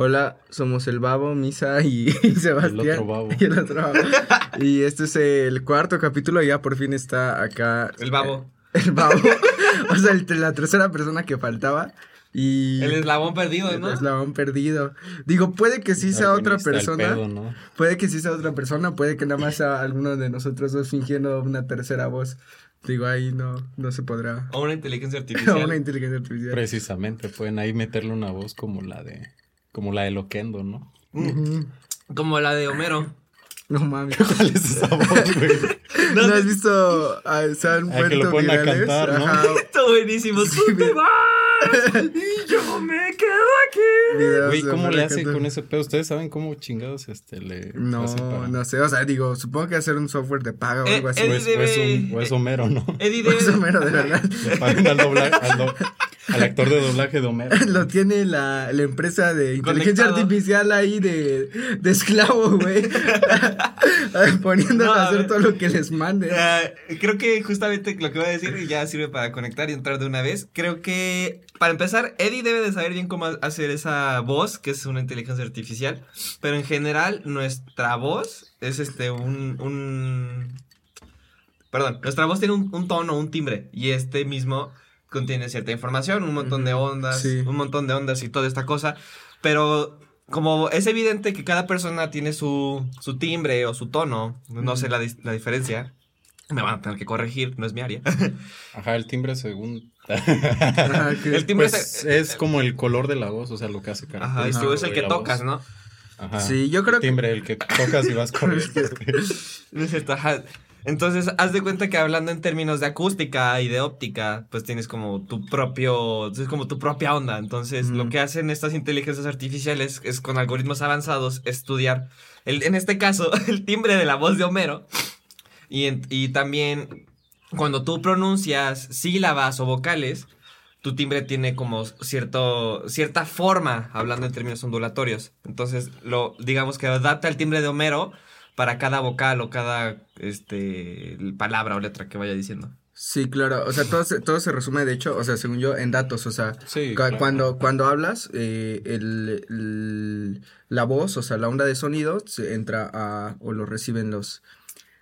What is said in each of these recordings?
Hola, somos el Babo, Misa y, Sebastián. El otro Babo. Y el otro Babo. y este es el cuarto capítulo, ya por fin está acá. El Babo. eh, el Babo. o sea, el- la tercera persona que faltaba. Y. El eslabón perdido, el ¿no? eslabón perdido. Digo, puede que sí sea otra el persona. pedo, ¿no? Puede que sí sea otra persona, puede que nada más sea alguno de nosotros dos fingiendo una tercera voz. Digo, ahí no, no se podrá. O una inteligencia una artificial. inteligencia artificial. Precisamente, pueden ahí meterle una voz como la de, como la de Loquendo, ¿no? Como la de Homero. No mames. ¿Cuál es esa voz, güey? ¿No has visto a San Ah, que lo ponen a cantar, ¿no? Está buenísimo. Tú te vas y yo me quedo aquí. Güey, ¿cómo le hace con ese pedo? ¿Ustedes saben cómo chingados este le No, hace para- no sé, o sea, digo, supongo que hacer un software de paga o Eh, algo así. O Eddie es, o es debe- un- o es Homero, ¿no? Eddie debe... Homero, de verdad. Le pagan al, dobla- al, do- al actor de doblaje de Homero. Lo tiene la, la empresa de inteligencia Conectado. artificial ahí de, de esclavo, güey. Poniéndose No, a a hacer todo lo que les mande. Ah, creo que justamente lo que voy a decir y ya sirve para conectar y entrar de una vez. Creo que, para empezar, Eddie debe de saber bien cómo hacer esa voz, que es una inteligencia artificial. Pero en general, nuestra voz es este, un. un... Perdón, nuestra voz tiene un, un tono, un timbre. Y este mismo contiene cierta información, un montón de ondas, Sí. un montón de ondas y toda esta cosa. Pero como es evidente que cada persona tiene su, su timbre o su tono, no sé la, la diferencia, me van a tener que corregir, no es mi área. Ajá, el timbre según... Ajá, que- El timbre Pues es, es como el color de la voz, o sea, lo que hace ajá, característico es el que tocas, voz. ¿no? Ajá. Sí, yo creo el que- timbre, el que tocas y vas corriendo. No es cierto, ajá. Entonces, haz de cuenta que hablando en términos de acústica y de óptica, pues tienes como tu propio, es como tu propia onda. Entonces, Ujú. lo que hacen estas inteligencias artificiales es con algoritmos avanzados estudiar, el, en este caso, el timbre de la voz de Homero. Y, y también cuando tú pronuncias sílabas o vocales, tu timbre tiene como cierto, cierta forma, hablando en términos ondulatorios. Entonces, lo, digamos que adapta el timbre de Homero para cada vocal o cada este, palabra o letra que vaya diciendo. Sí, claro, o sea, todo se, todo se resume, de hecho, o sea, según yo, en datos, o sea, Sí, cu- claro. cuando, cuando hablas, eh, el, el- la voz, o sea, la onda de sonido, se entra a, o lo reciben los,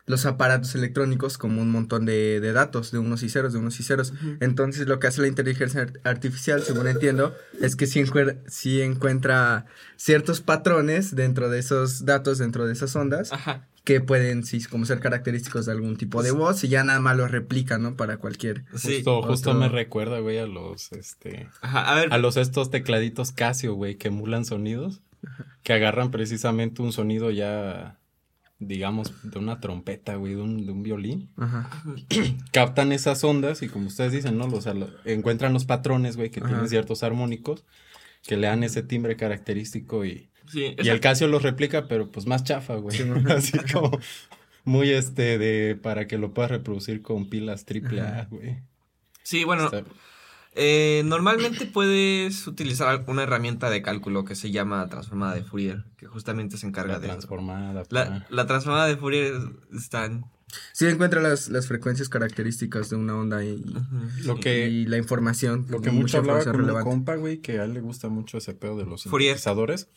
los aparatos electrónicos como un montón de, de datos, de unos y ceros, de unos y ceros. Entonces, lo que hace la inteligencia art- artificial, según entiendo, es que sí, encuer- sí encuentra ciertos patrones dentro de esos datos, dentro de esas ondas, Ajá. que pueden, sí, como ser característicos de algún tipo de voz y ya nada más los replica, ¿no? Para cualquier... Sí. Justo, justo me recuerda, güey, a los, este, Ajá. A ver. a los estos tecladitos Casio, güey, que emulan sonidos, que agarran precisamente un sonido ya, digamos, de una trompeta, güey, de un, de un violín, Ajá. captan esas ondas y como ustedes dicen, ¿no? O sea, lo- encuentran los patrones, güey, que Ajá. tienen ciertos armónicos, que le dan ese timbre característico y, Sí, y el Casio los replica, pero pues más chafa, güey, Sí, ¿no? así como muy este de, para que lo puedas reproducir con pilas triple A, güey. sí, bueno, Está- eh, normalmente puedes utilizar una herramienta de cálculo que se llama transformada de Fourier, que justamente se encarga la de transformada. La, la transformada de Fourier está en... Sí encuentra las, las frecuencias características de una onda y, Lo que, y la información. Lo que mucho hablaba con relevante. compa, güey, que a él le gusta mucho ese pedo de los Fourier. sintetizadores.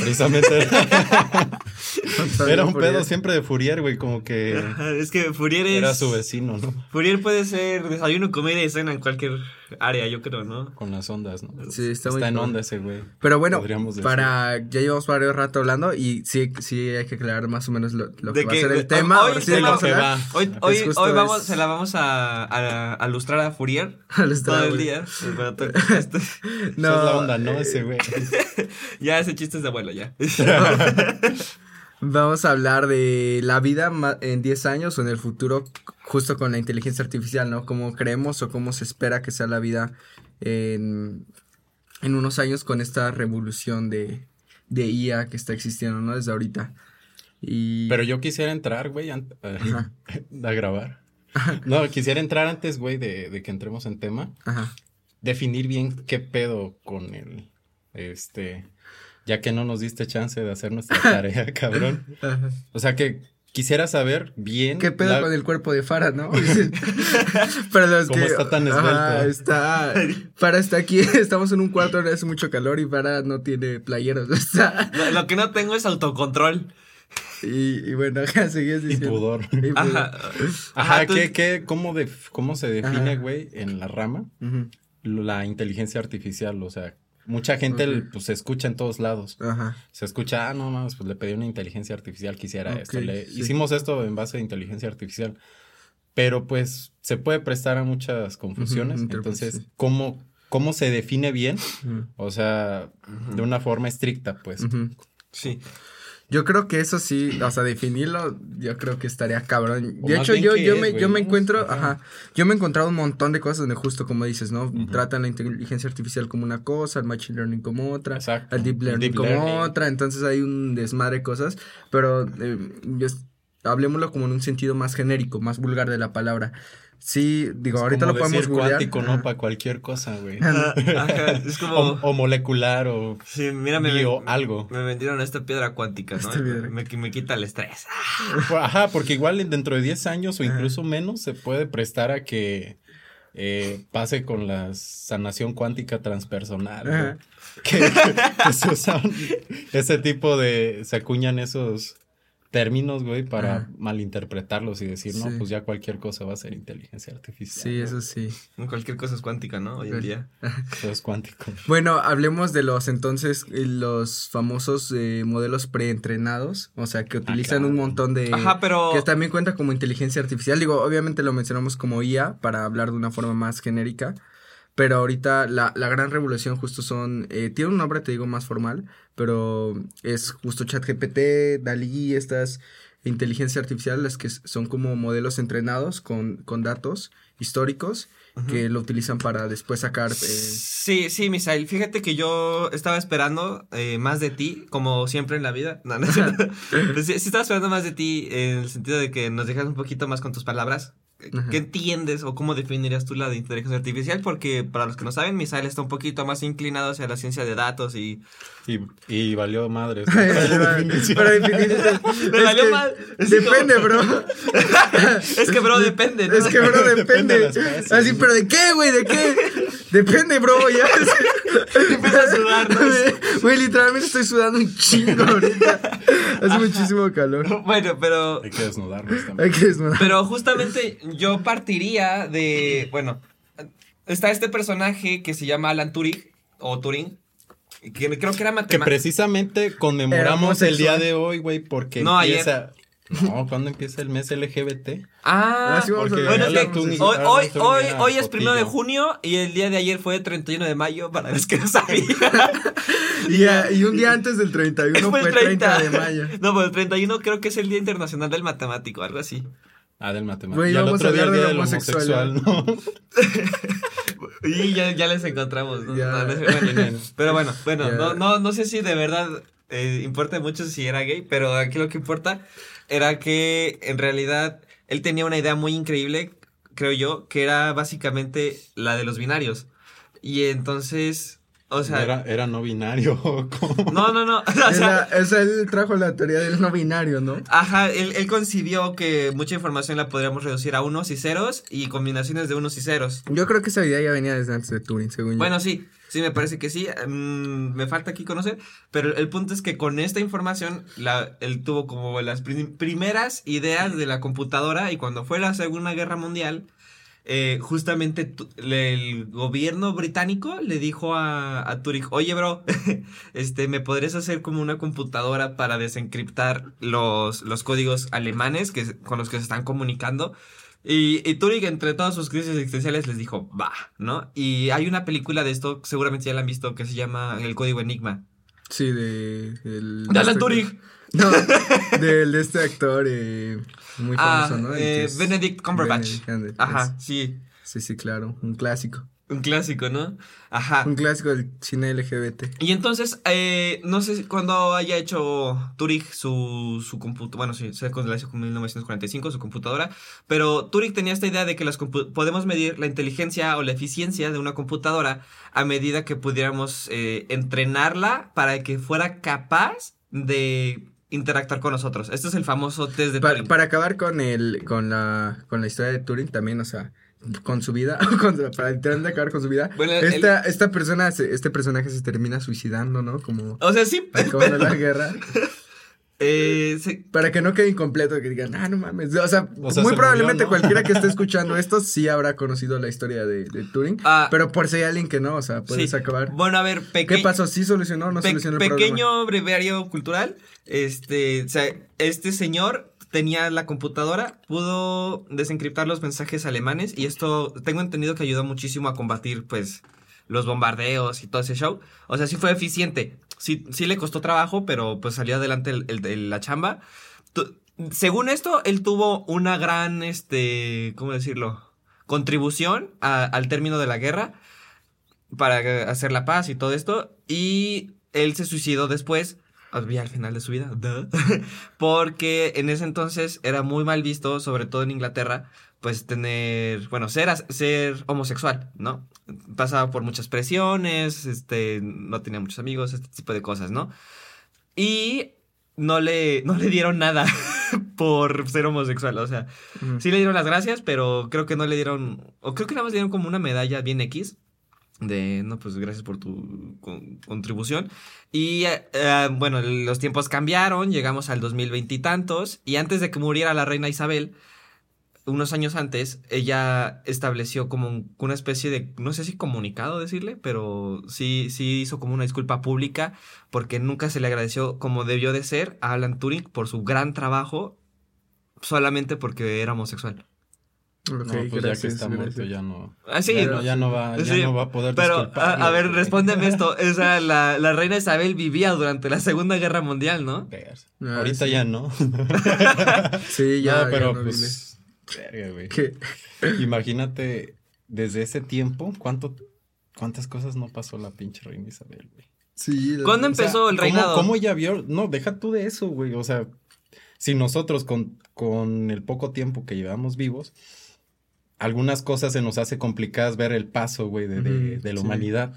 Precisamente era un pedo siempre de Fourier, güey, como que Ajá, Es que Fourier es... era su vecino, ¿no? Fourier puede ser desayuno, comida y cena en cualquier área, yo creo, ¿no? Con las ondas, ¿no? Sí, está, Está, muy en cool. onda ese güey. Pero bueno, podríamos decir. para ya llevamos varios rato hablando y sí, sí hay que aclarar más o menos lo, que va a ser el tema. hoy sí vamos que va. Hoy, hoy, justo hoy vamos, es- se la vamos a, a, a lustrar a Fourier todo a el día. Este- Esa es la onda, ¿no? Ese güey. ya ese chiste es de abuelo, ya. Vamos a hablar de la vida en 10 años o en el futuro, justo con la inteligencia artificial, ¿no? Cómo creemos o cómo se espera que sea la vida en, en unos años con esta revolución de, de IA que está existiendo, ¿no? Desde ahorita. Y... Pero yo quisiera entrar, güey, Ajá. a grabar. No, quisiera entrar antes, güey, de, de que entremos en tema. Ajá. definir bien qué pedo con el, este, ya que no nos diste chance de hacer nuestra tarea, cabrón. O sea que quisiera saber bien. ¿Qué pedo la- con el cuerpo de Farah, no? Para los ¿Cómo que. está tan Ajá, esbelto? está. Farah está aquí, estamos en un cuarto donde hace mucho calor y Farah no tiene playeros. Lo, lo que no tengo es autocontrol. Y, y bueno, ajá, seguías Y diciendo. pudor. Y pudor. Ajá. Ajá, tú- ¿qué, qué, cómo, def- ¿cómo se define, güey, en la rama? La inteligencia artificial, o sea, mucha gente pues se escucha en todos lados. Ajá. Se escucha, ah, no mames, pues le pedí una inteligencia artificial que hiciera esto. Le- sí. Hicimos esto en base a inteligencia artificial. Pero pues se puede prestar a muchas confusiones. Entonces. ¿cómo, ¿cómo se define bien? O sea, de una forma estricta, pues. Sí. Yo creo que eso sí, o sea, definirlo, yo creo que estaría cabrón. O De hecho, yo, yo es, me, yo me encuentro, Ajá. ajá, yo me he encontrado un montón de cosas donde justo como dices, ¿no? Tratan la inteligencia artificial como una cosa, el machine learning como otra, Exacto. el deep learning deep como learning. otra, entonces hay un desmadre de cosas, pero eh, yo hablemoslo como en un sentido más genérico, más vulgar de la palabra. Sí, digo, Es ahorita como lo podemos decir googlear. cuántico, ¿no? ajá. Para cualquier cosa, güey. Ajá, Es como. O, o molecular o sí, mira, me, bio me- algo. me vendieron esta piedra cuántica, ¿no? Piedra. Me, me quita el estrés. Ajá, porque igual dentro de 10 años o incluso menos se puede prestar a que eh, pase con la sanación cuántica transpersonal. Que, que se usan ese tipo de, se acuñan esos términos, güey, para Ajá. malinterpretarlos y decir, no, Sí. pues ya cualquier cosa va a ser inteligencia artificial. Sí, eso sí. Cualquier cosa es cuántica, ¿no? Hoy en día. Todo es cuántico. Bueno, hablemos de los entonces, eh, los famosos eh, modelos preentrenados, o sea, que utilizan claro. un montón de... Ajá, pero. Que también cuenta como inteligencia artificial. Digo, obviamente lo mencionamos como IA para hablar de una forma más genérica. Pero ahorita la, la gran revolución justo son... eh, tiene un nombre, te digo, más formal. Pero es justo ChatGPT, DALI, estas inteligencias artificiales, las que son como modelos entrenados con, con datos históricos que lo utilizan para después sacar... eh, Sí, sí, Misael. Fíjate que yo estaba esperando eh, más de ti, como siempre en la vida. No, no es cierto. Pero sí, sí estaba esperando más de ti en el sentido de que nos dejas un poquito más con tus palabras. Ajá. ¿Qué entiendes o cómo definirías tú la de inteligencia artificial? Porque para los que no saben, Misael está un poquito más inclinado hacia la ciencia de datos y... Y, y valió madre. para definir valió que Depende, como- bro. Es que, bro, depende, ¿no? Es que, bro, Depende de. Así, pero ¿de qué, güey? ¿De qué? Depende, bro, ya. Empieza a sudar, ¿no? Güey, literalmente estoy sudando un chingo ahorita. Hace muchísimo calor. Bueno, pero... Hay que desnudarnos también. Hay que desnudar. Pero justamente yo partiría de, bueno, está este personaje que se llama Alan Turing, o Turing, que creo que era Que matemático. precisamente conmemoramos el día de hoy, güey, porque No, empieza... No, ¿cuándo empieza el mes LGBT? Ah, Ah, sí, vamos a porque hablar bueno, es que hoy, es primero de junio y el día de ayer fue 31 de mayo, para los que no sabían. Y, y un día antes del 31 Fue fue el 30 30 de mayo. No, pues el 31 creo que es el Día Internacional del Matemático, algo así. Ah, del matemático. Güey, y al vamos otro día el hablar día de homosexual, ¿no? Y ya, ya les encontramos, ¿no? Ya. No, no sé, bueno, pero bueno, bueno, no, no, no sé si de verdad eh, importa mucho si era gay, pero aquí lo que importa era que en realidad él tenía una idea muy increíble, creo yo, que era básicamente la de los binarios. Y entonces, o sea, era, era no binario. ¿cómo? no, no, no, o sea, Era- sea, él trajo la teoría del no binario, ¿no? Ajá, él, él concibió que mucha información la podríamos reducir a unos y ceros y combinaciones de unos y ceros. Yo creo que esa idea ya venía desde antes de Turing, según yo. Bueno, sí, sí, me parece que sí. mm, me falta aquí conocer, pero el punto es que con esta información la, él tuvo como las prim- primeras ideas de la computadora y cuando fue la Segunda Guerra Mundial, eh, justamente el gobierno británico le dijo a, a Turing, oye, bro, este, ¿me podrías hacer como una computadora para desencriptar los, los códigos alemanes que, con los que se están comunicando? Y, y Turing, entre todas sus crisis existenciales, les dijo, va, ¿no? Y hay una película de esto, seguramente ya la han visto, que se llama El Código Enigma. Sí, de... el- De Alan Turing. No, del de este actor eh, muy Ah, famoso, ¿no? El eh, Cumberbatch. Benedict Cumberbatch, Ajá, sí. Sí, sí, claro. Un clásico. Un clásico, ¿no? Ajá. Un clásico del cine LGBT. Y entonces, eh, no sé si cuando haya hecho Turing su, su computadora, bueno, sí, se en 1945, su computadora, pero Turing tenía esta idea de que las podemos medir la inteligencia o la eficiencia de una computadora a medida que pudiéramos eh, entrenarla para que fuera capaz de interactuar con nosotros. Este es el famoso test de Turing. para acabar con el, con la, con la historia de Turing también, o sea, con su vida, con para intentar acabar con su vida, Bueno, el- esta, esta persona, se- este personaje se termina suicidando, ¿no? Como O sea, sí, acabando la guerra, eh, sí, para que no quede incompleto, que digan, ah, no mames, o sea, O sea, muy se probablemente murió, ¿no? cualquiera que esté escuchando esto sí habrá conocido la historia de, de Turing, Ah. pero por si hay alguien que no, o sea, puedes sí. acabar. Bueno, a ver, ¿Qué pequeño. pasó? ¿Sí solucionó o no Pe- solucionó el problema? pequeño breviario cultural. Este, o sea, este señor tenía la computadora, pudo desencriptar los mensajes alemanes y esto tengo entendido que ayudó muchísimo a combatir, pues, los bombardeos y todo ese show. O sea, sí fue eficiente. Sí, sí le costó trabajo, pero pues salió adelante el, la chamba. Según esto, él tuvo una gran, este, ¿cómo decirlo? Contribución al término de la guerra para hacer la paz y todo esto. Y él se suicidó después, al final de su vida, duh, porque en ese entonces era muy mal visto, sobre todo en Inglaterra, pues tener, bueno, ser, ser homosexual, ¿no? Pasaba por muchas presiones, este, no tenía muchos amigos, este tipo de cosas, ¿no? Y no le, no le dieron nada por ser homosexual, o sea. Sí le dieron las gracias, pero creo que no le dieron, o creo que nada más le dieron como una medalla bien X de, no, pues gracias por tu con- contribución. Y eh, eh, bueno, los tiempos cambiaron, llegamos al 2020 y tantos, y antes de que muriera la reina Isabel, unos años antes, ella estableció como un- una especie de, no sé si comunicado decirle, pero sí, sí hizo como una disculpa pública porque nunca se le agradeció como debió de ser a Alan Turing por su gran trabajo solamente porque era homosexual. No, pues ya que gracias, está muerto ya no. Ah, sí, ya, no ya no va, ya Sí, no va a poder pero a, a ver, respóndeme esto. O sea, la, la reina Isabel vivía durante la Segunda Guerra Mundial, ¿no? Ah, Ahorita sí. ya no. Sí, ya, no, pero ya no pues. Verga, güey. Imagínate, desde ese tiempo, ¿cuánto, ¿cuántas cosas no pasó la pinche reina Isabel, güey? Sí, la- ¿Cuándo O sea, empezó el ¿cómo- reinado? ¿Cómo ella vio? No, deja tú de eso, güey. O sea, si nosotros con, con el poco tiempo que llevamos vivos, algunas cosas se nos hace complicadas ver el paso, güey, de, de- la sí. humanidad.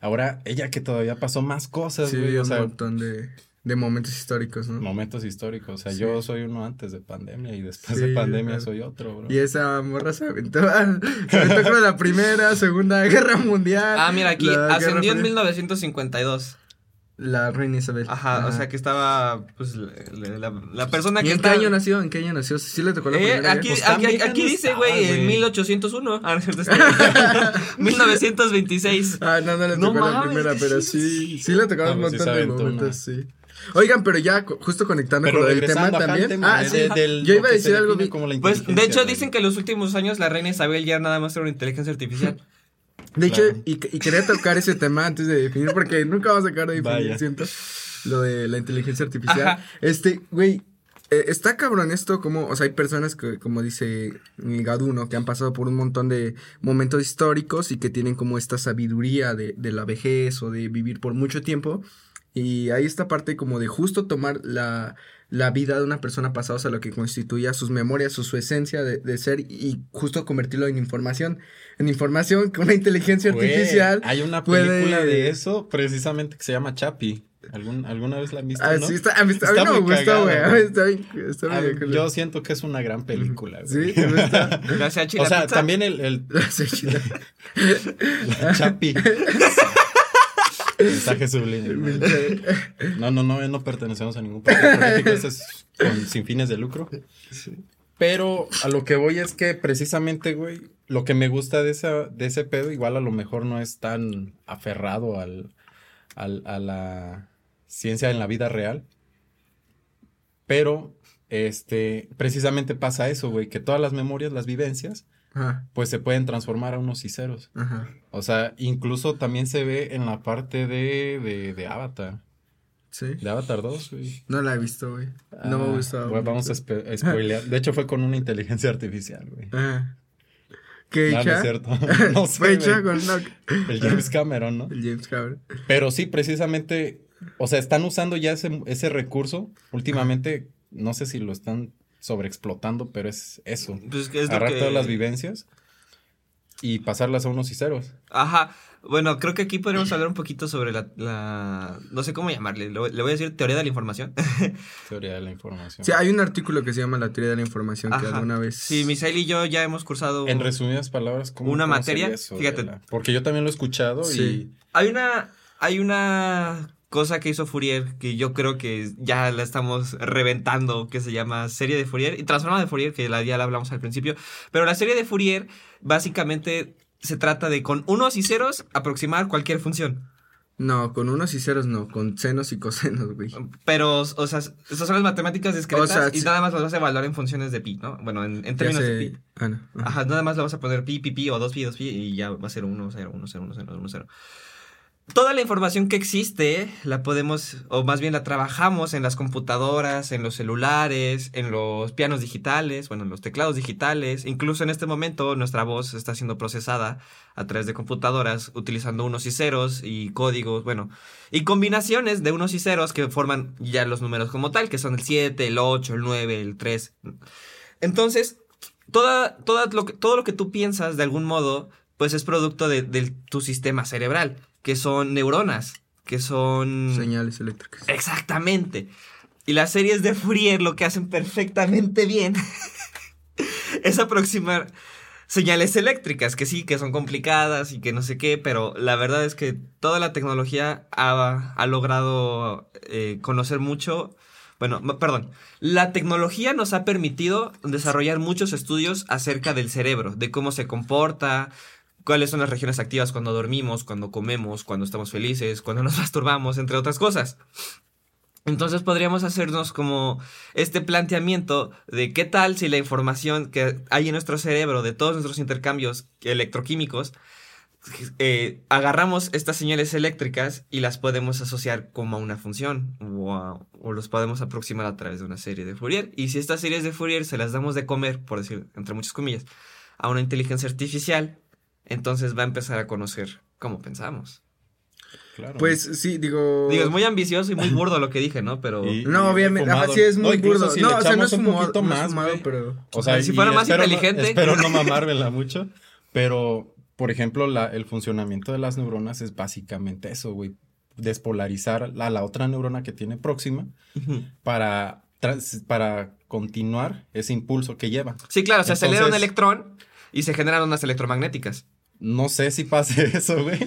Ahora, ella que todavía pasó más cosas, Sí, güey. o un sea, montón de, de momentos históricos, ¿no? momentos históricos. O sea, Sí. yo soy uno antes de pandemia y después Sí, de pandemia claro. soy otro, bro. Y esa morra se aventó, se aventó creo la primera, segunda guerra mundial. Ah, mira, aquí ascendió en Fría. 1952. La reina Isabel. Ajá, o sea que estaba, pues, la, la- la persona ¿Y que en qué está- año nació? ¿En qué año nació? ¿Sí le tocó la Eh, primera aquí? Pues aquí, vieja aquí no dice, estaba, güey, en güey. 1801. Ah, no es cierto, este, 1926. Ah, no, no le No tocó la mames, primera, qué pero sí, sí le No, un pues sí montón de momentos, una. sí. Oigan, pero ya justo conectando Pero con del tema ajá, también. tema Ah, de- sí. de- del- Yo iba a decir algo como la Pues, de hecho, dicen que en los últimos años la reina Isabel ya nada más era una inteligencia artificial. De hecho, y, y quería tocar ese tema antes de definir, porque nunca vamos a sacar de definir, Vaya. siento, lo de la inteligencia artificial. Ajá. Este, güey, eh, está cabrón esto, como, o sea, hay personas que, como dice Gaduno, que han pasado por un montón de momentos históricos y que tienen como esta sabiduría de, de la vejez o de vivir por mucho tiempo. Y hay esta parte como de justo tomar la, la vida de una persona pasada, o sea, lo que constituía sus memorias o su esencia de, de ser y justo convertirlo en información. En información que una inteligencia Güey, artificial. Hay una puede- película de eso precisamente que se llama Chapi. ¿Algún- ¿Alguna vez la han visto? Ah, no? sí, está, a mí, está- a mí Está no me gusta, güey. Está bien, está Ah, bien. yo siento que es una gran película. Sí, güey. ¿te gusta? Gracias a o sea, Pizza. también el, el Sí, la Chapi. Mensaje subliminal. No, no, no, no pertenecemos a ningún partido político. Esto es con, sin fines de lucro. Pero a lo que voy es que precisamente, güey, lo que me gusta de, esa, de ese pedo, igual a lo mejor no es tan aferrado al, al- a la ciencia en la vida real. Pero, este, precisamente pasa eso, güey, que todas las memorias, las vivencias, Ajá, pues se pueden transformar a unos y ceros. ajá. O sea, incluso también se ve en la parte de, de, de Avatar. Sí. De Avatar 2, güey. No la he visto, güey. No me Ah, gusta. güey, vamos a, spoilear. De hecho, fue con una inteligencia artificial, güey. Ajá. ¿Qué No, no es cierto. No sé, Fue hecha con no, El James Cameron, ¿no? el James Cameron. Pero sí, precisamente, o sea, están usando ya ese, ese recurso. Últimamente, no sé si lo están sobreexplotando, pero es eso. Pues es Agarrar que- todas las vivencias y pasarlas a unos y ceros. Ajá. Bueno, creo que aquí podríamos hablar un poquito sobre la, no sé cómo llamarle, le voy a decir teoría de la información. teoría de la información. Sí, hay un artículo que se llama la teoría de la información que alguna vez... Sí, Misael y yo ya hemos cursado... En resumidas palabras, ¿cómo Una materia, fíjate. Porque yo también lo he escuchado y... Hay una, hay una cosa que hizo Fourier, que yo creo que ya la estamos reventando, que se llama serie de Fourier y transforma de Fourier, que la, ya la hablamos al principio. Pero la serie de Fourier básicamente se trata de con unos y ceros aproximar cualquier función. No, con unos y ceros no, con senos y cosenos, güey. Pero, o sea, esas son las matemáticas discretas y nada más las vas a evaluar en funciones de pi, ¿no? Bueno, en, términos de pi. Ah, Ajá. nada más le vas a poner pi, pi, pi o dos pi, dos pi y ya va a ser 1, 0, 1, 0, 1, 0, 1, 0 toda la información que existe la podemos, o más bien la trabajamos en las computadoras, en los celulares, en los pianos digitales, bueno, en los teclados digitales. Incluso en este momento nuestra voz está siendo procesada a través de computadoras utilizando unos y ceros y códigos, bueno, y combinaciones de unos y ceros que forman ya los números como tal, que son el 7, el 8, el 9, el 3. Entonces, toda, toda lo que, todo lo que tú piensas de algún modo, pues es producto de tu sistema cerebral que son neuronas, que son... Señales eléctricas. Exactamente. Y las series de Fourier lo que hacen perfectamente bien es aproximar señales eléctricas, que sí, que son complicadas y que no sé qué, pero la verdad es que toda la tecnología ha, logrado eh, conocer mucho. Bueno, perdón, la tecnología nos ha permitido desarrollar muchos estudios acerca del cerebro, de cómo se comporta, cuáles son las regiones activas cuando dormimos, cuando comemos, cuando estamos felices, cuando nos masturbamos, entre otras cosas. Entonces podríamos hacernos como este planteamiento de qué tal si la información que hay en nuestro cerebro de todos nuestros intercambios electroquímicos, eh, agarramos estas señales eléctricas y las podemos asociar como a una función o, o, los podemos aproximar a través de una serie de Fourier. Y si estas series de Fourier se las damos de comer, por decir entre muchas comillas, a una inteligencia artificial, entonces va a empezar a conocer cómo pensamos. Claro. Pues sí, digo. Digo, es muy ambicioso y muy burdo lo que dije, ¿no? Pero. no, obviamente. Así es muy burdo. no, o sea, no es un poquito más, pero. O sea, si fuera más inteligente. espero no mamármela mucho. Pero, por ejemplo, la, el funcionamiento de las neuronas es básicamente eso, güey. Despolarizar a la otra neurona que tiene próxima para, para continuar ese impulso que lleva. Sí, claro, se acelera un electrón y se generan ondas electromagnéticas. No sé si pase eso, güey.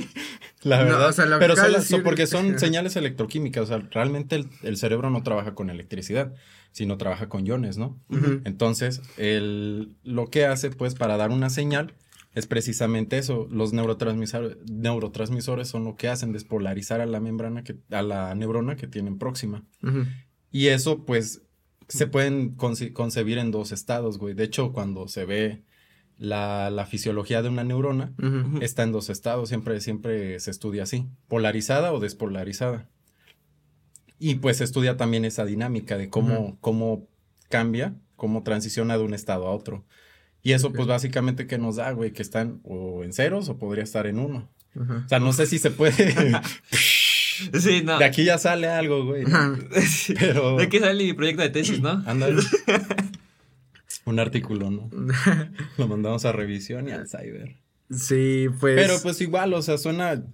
La verdad. pero son, porque son señales electroquímicas. O sea, realmente el, cerebro no trabaja con electricidad, sino trabaja con iones, ¿no? Entonces, el, lo que hace, pues, para dar una señal es precisamente eso. Los neurotransmisores, neurotransmisores son lo que hacen, despolarizar a la membrana, que, a la neurona que tienen próxima. Y eso, pues, se pueden concebir en dos estados, güey. De hecho, cuando se ve la, fisiología de una neurona está en dos estados, siempre, siempre se estudia así, polarizada o despolarizada. Y pues se estudia también esa dinámica de cómo, cómo cambia, cómo transiciona de un estado a otro. Y eso pues básicamente que nos da, güey, que están o en ceros o podría estar en uno. O sea, no sé si se puede... Sí, no. De aquí ya sale algo, güey. Pero... De aquí sale mi proyecto de tesis, ¿no? Ándale. Un artículo, ¿no? Lo mandamos a revisión y al cyber. Sí, pues. Pero pues igual, o sea, suena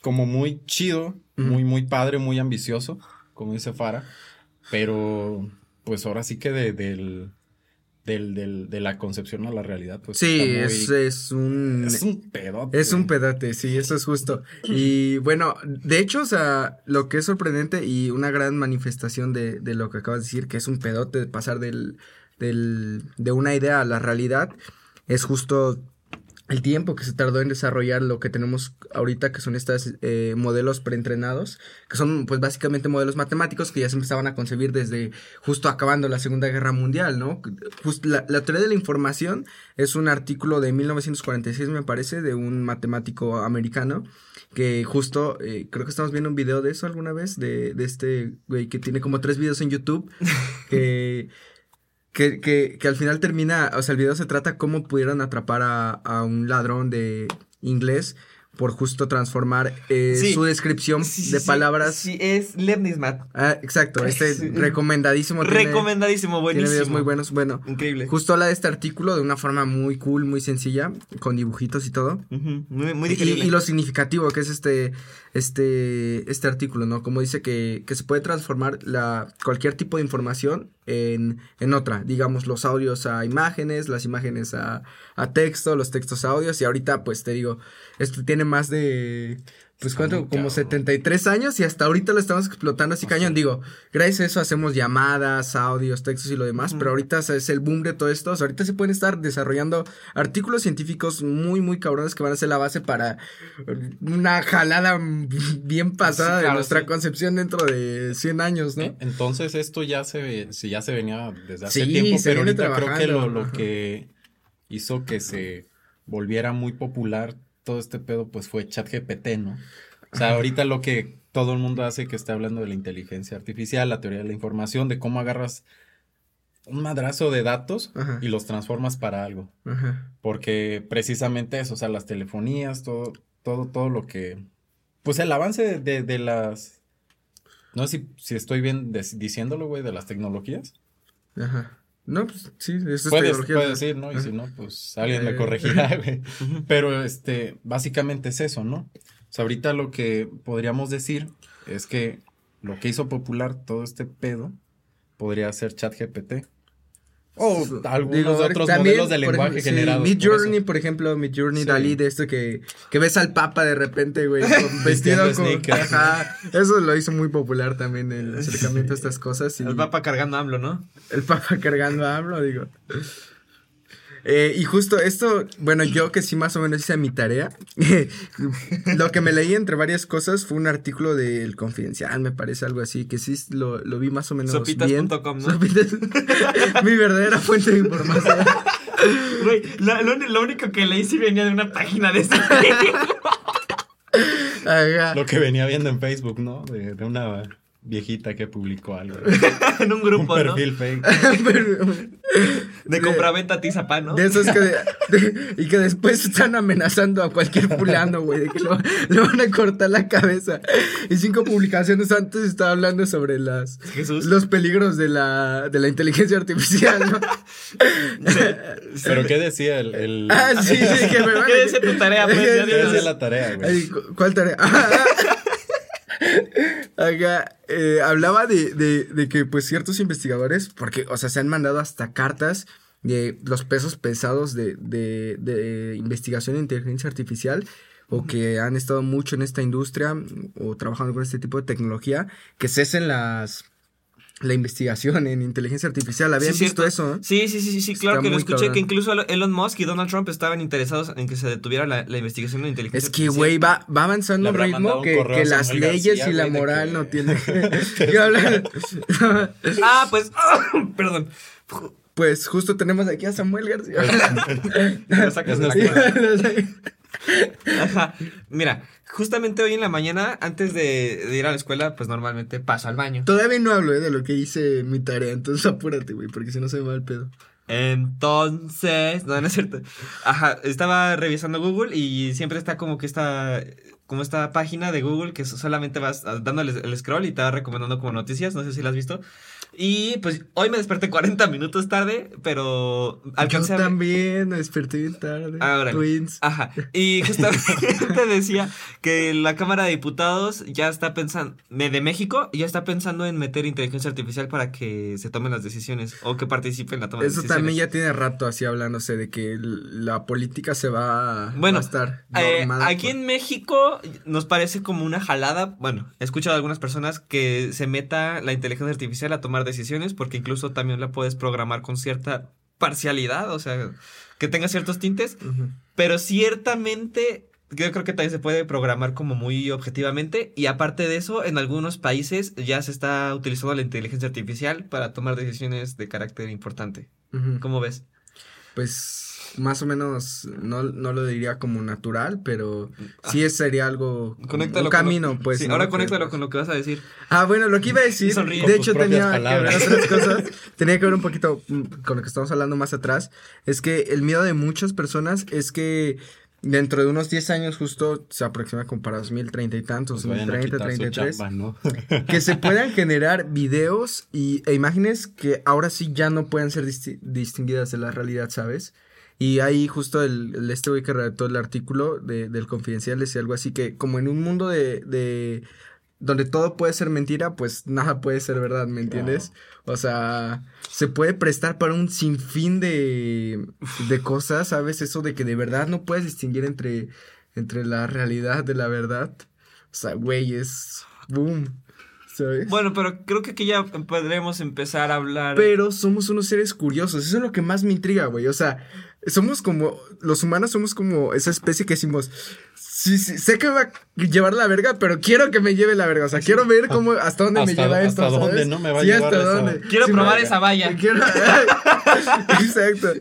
como muy chido, muy, muy padre, muy ambicioso, como dice Fara. Pero, pues ahora sí que de, del, del, del, de la concepción a la realidad, pues. Sí, es, es, un. Es un pedote. Es un pedote, sí, eso es justo. Y bueno, de hecho, o sea, lo que es sorprendente y una gran manifestación de, de lo que acabas de decir, que es un pedote de pasar del de una idea a la realidad es justo el tiempo que se tardó en desarrollar lo que tenemos ahorita, que son estos eh, modelos preentrenados, que son pues básicamente modelos matemáticos que ya se empezaban a concebir desde justo acabando la Segunda Guerra Mundial, ¿no? la, teoría de la información es un artículo de 1946, me parece, de un matemático americano, que justo, eh, creo que estamos viendo un video de eso alguna vez, de, de este güey que tiene como tres videos en YouTube, que... Que, que, que, al final termina, o sea, el video se trata cómo pudieron atrapar a, a un ladrón de inglés por justo transformar eh, Sí. su descripción Sí, sí, de palabras. Sí, es Lemnismat. Ah, exacto, este recomendadísimo. tiene- Recomendadísimo, Tiene buenísimo. videos muy buenos. Bueno, Increíble. justo habla de este artículo de una forma muy cool, muy sencilla, con dibujitos y todo. Muy, muy Y, y lo significativo que es este, este, este artículo, ¿no? Como dice que, que se puede transformar la, cualquier tipo de información en, en otra. Digamos, los audios a imágenes, las imágenes a, a texto, los textos a audios. Y ahorita, pues te digo, esto tiene más de, pues cuánto, muy como cabrón. 73 años y hasta ahorita lo estamos explotando así cañón. Digo, gracias a eso hacemos llamadas, audios, textos y lo demás, pero ahorita es el boom de todo esto. O sea, ahorita se pueden estar desarrollando artículos científicos muy, muy cabrones que van a ser la base para una jalada bien pasada Sí, claro, de nuestra sí. concepción dentro de 100 años, ¿no? Eh, Entonces esto ya se ya se venía desde hace Sí, tiempo, pero ahorita creo que lo, lo que hizo que se volviera muy popular todo este pedo pues fue ChatGPT, ¿no? O sea, ahorita lo que todo el mundo hace que está hablando de la inteligencia artificial, la teoría de la información, de cómo agarras un madrazo de datos Ajá. y los transformas para algo. Ajá. Porque precisamente eso, o sea, las telefonías, todo, todo, todo lo que. Pues el avance de, de, de las. No sé si, si estoy bien diciéndolo, güey, de las tecnologías. Ajá. No, pues sí, eso es Puedes, tecnología. puedes decir, ¿no? Y si no, pues alguien me Eh. corregirá, güey. Pero este, básicamente es eso, ¿no? O sea, ahorita lo que podríamos decir es que lo que hizo popular todo este pedo podría ser ChatGPT. O algunos Digo, otros también, modelos de lenguaje ejemplo, sí. Mid. Journey, por ejemplo, Mid Journey, Sí. Dalí, de esto que, que ves al Papa de repente, güey, vestido con. sneakers. Ajá. Eso lo hizo muy popular también el acercamiento a estas cosas. Y El papa cargando a AMLO, ¿no? el Papa cargando a AMLO, digo. Eh, y justo esto, bueno, yo que sí más o menos hice mi tarea, lo que me leí entre varias cosas fue un artículo del Confidencial, me parece algo así, que sí lo, lo vi más o menos bien. Sopitas.com, ¿no? Sopitas- mi verdadera fuente de información. Güey, lo, lo- lo único que leí sí venía de una página de ese. Ajá. Lo que venía viendo en Facebook, ¿no? De, de una viejita que publicó algo. en un Un grupo, ¿no? perfil fake. Pero- De compraventa tizapán, ¿no? De esos que. de- de- y que después están amenazando a cualquier fulano, güey, de que lo- le van a cortar la cabeza. Y cinco publicaciones antes estaba hablando sobre las. Jesús. Los peligros de la, de la inteligencia artificial, ¿no? Pero ¿qué decía el... el- Ah, sí, sí, que me van a- ¿Qué decía tu tarea, pues? ¿Qué decía la tarea, güey? ¿Cuál tarea? Acá, eh, hablaba de, de, de que pues ciertos investigadores, porque, o sea, se han mandado hasta cartas de los pesos pesados de, de, de investigación en inteligencia artificial o que han estado mucho en esta industria o trabajando con este tipo de tecnología, que cesen las la investigación en inteligencia artificial. ¿Habían Sí, visto cierto. eso? no? Sí, sí, sí, sí, sí, claro Está que lo escuché, cabrón. que incluso Elon Musk y Donald Trump estaban interesados en que se detuviera la, la investigación en inteligencia Es que, artificial. güey, va, va avanzando un ritmo un que, las leyes García, y la moral que- no tienen. que hablar. Ah, pues, perdón. pues justo tenemos aquí a Samuel García. Lo sacas de la. Ajá. Mira, justamente hoy en la mañana, antes de, de ir a la escuela, pues normalmente paso al baño. Todavía no hablo eh, de lo que hice mi tarea, entonces apúrate, güey, porque si no se me va el pedo. Entonces, no, no es cierto. Ajá, estaba revisando Google y siempre está como que esta, como esta página de Google que solamente vas dándole el scroll y te va recomendando como noticias, no sé si la has visto. Y pues hoy me desperté 40 minutos tarde, pero alcancé Yo también me desperté bien tarde. Ah, órale. Twins. Ajá. Y justamente decía que la Cámara de Diputados ya está pensando, de México, ya está pensando en meter inteligencia artificial para que se tomen las decisiones o que participe en la toma de Eso decisiones. también ya tiene rato así hablándose de que la política se va, Bueno, va a estar Eh, aquí por- en México nos parece como una jalada. Bueno, he escuchado a algunas personas que se meta la inteligencia artificial a tomar decisiones porque incluso también la puedes programar con cierta parcialidad, o sea, que tenga ciertos tintes, pero ciertamente yo creo que también se puede programar como muy objetivamente y aparte de eso, en algunos países ya se está utilizando la inteligencia artificial para tomar decisiones de carácter importante. ¿Cómo ves? Pues más o menos no, no lo diría como natural, pero Ah. sí es- sería algo Conéctalo un con camino, lo- pues. Sí, ¿no? ahora conéctalo con lo que vas a decir. Ah, bueno, lo que iba a decir, sonríe. de hecho tenía que ver otras cosas, tenía que ver un poquito mm, con lo que estamos hablando más atrás, es que el miedo de muchas personas es que dentro de unos 10 años justo se aproxima como para 2030 y tantos, Pues vayan a 2030, quitar su 33, chamba, ¿no? que se puedan generar videos y, e imágenes que ahora sí ya no pueden ser disti- distinguidas de la realidad, ¿sabes? Y ahí justo el, el- este güey que redactó el artículo de, del Confidencial decía algo así que como en un mundo de, de donde todo puede ser mentira, pues nada puede ser verdad, ¿me entiendes? O sea, se puede prestar para un sinfín de, de cosas, ¿sabes? Eso de que de verdad no puedes distinguir entre, entre la realidad de la verdad. O sea, güey, es boom, ¿sabes? Bueno, pero creo que aquí ya podremos empezar a hablar. Pero somos unos seres curiosos, eso es lo que más me intriga, güey. O sea, somos como, los humanos somos como esa especie que decimos, sí, sí, sé que va llevar la verga, pero quiero que me lleve la verga. O sea, quiero ver cómo, hasta dónde me Hasta- lleva hasta esto. ¿sabes? dónde no me va a Sí, llevar hasta esa- dónde. Quiero Sí, probar esa valla. Quiero- Exacto.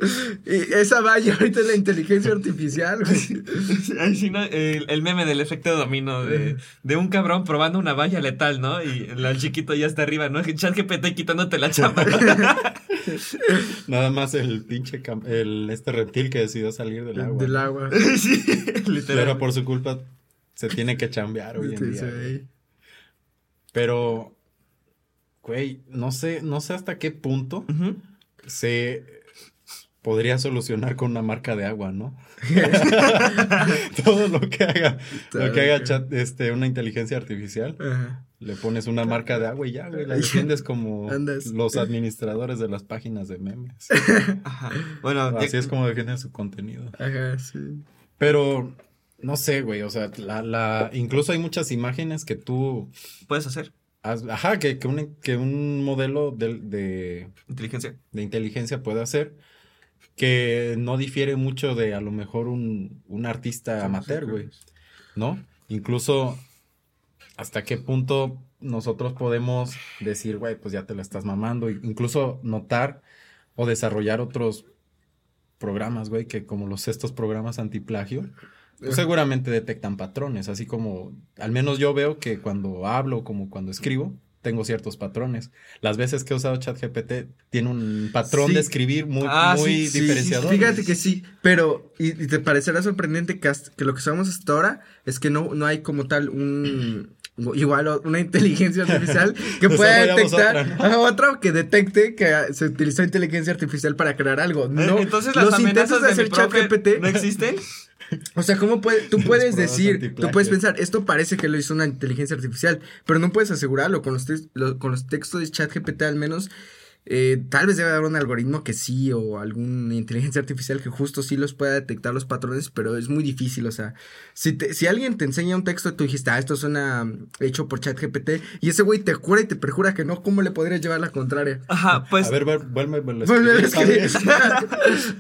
Y esa valla ahorita es la inteligencia artificial, güey. Ay, sí, ¿no? el, el meme del efecto dominó de, de un cabrón probando una valla letal, ¿no? Y el chiquito ya está arriba, ¿no? Chat GPT quitándote la chapa. Nada más el pinche el este reptil que decidió salir del agua. Del agua. sí, Pero literal. por su culpa se tiene que chambear hoy en día. sí. güey. Pero, güey, no sé, no sé hasta qué punto se podría solucionar con una marca de agua, ¿no? Todo lo que haga, lo que haga chat, este, una inteligencia artificial, le pones una marca de agua y ya, güey, la defiendes como los administradores de las páginas de memes. Ajá. Bueno, Así es como defienden su contenido. Ajá, sí. Pero, no sé, güey, o sea, la, la, incluso hay muchas imágenes que tú puedes hacer has- ajá, que, que, un, que un modelo de, de, inteligencia. de inteligencia puede hacer que no difiere mucho de a lo mejor un, un artista amateur, güey, ¿no? Incluso hasta qué punto nosotros podemos decir, güey, pues ya te la estás mamando, incluso notar o desarrollar otros programas, güey, que como los estos programas antiplagio, seguramente detectan patrones, así como al menos yo veo que cuando hablo como cuando escribo, tengo ciertos patrones. Las veces que he usado ChatGPT tiene un patrón Sí. de escribir muy, Ah, muy sí, sí, sí, diferenciador. Fíjate que sí, pero y, y te parecerá sorprendente que, hasta- que lo que sabemos hasta ahora es que no, no hay como tal un igual una inteligencia artificial que pueda detectar otra, ¿no? Ajá, otra que detecte que se utilizó inteligencia artificial para crear algo. No, Eh, Entonces las los amenazas intentos de de hacer ChatGPT no existen. o sea, ¿cómo puede, tú puedes decir, tú puedes pensar, esto parece que lo hizo una inteligencia artificial, pero no puedes asegurarlo con los, lo- con los textos de ChatGPT al menos. Eh, tal vez debe haber un algoritmo que sí o alguna inteligencia artificial que justo sí los pueda detectar los patrones, pero es muy difícil, o sea, si, te- si alguien te enseña un texto y tú dijiste, ah, esto suena mm, hecho por ChatGPT y ese güey te jura y te perjura que no, ¿cómo le podrías llevar la contraria? Ajá, pues. a ver, ver, vuelve, vuelve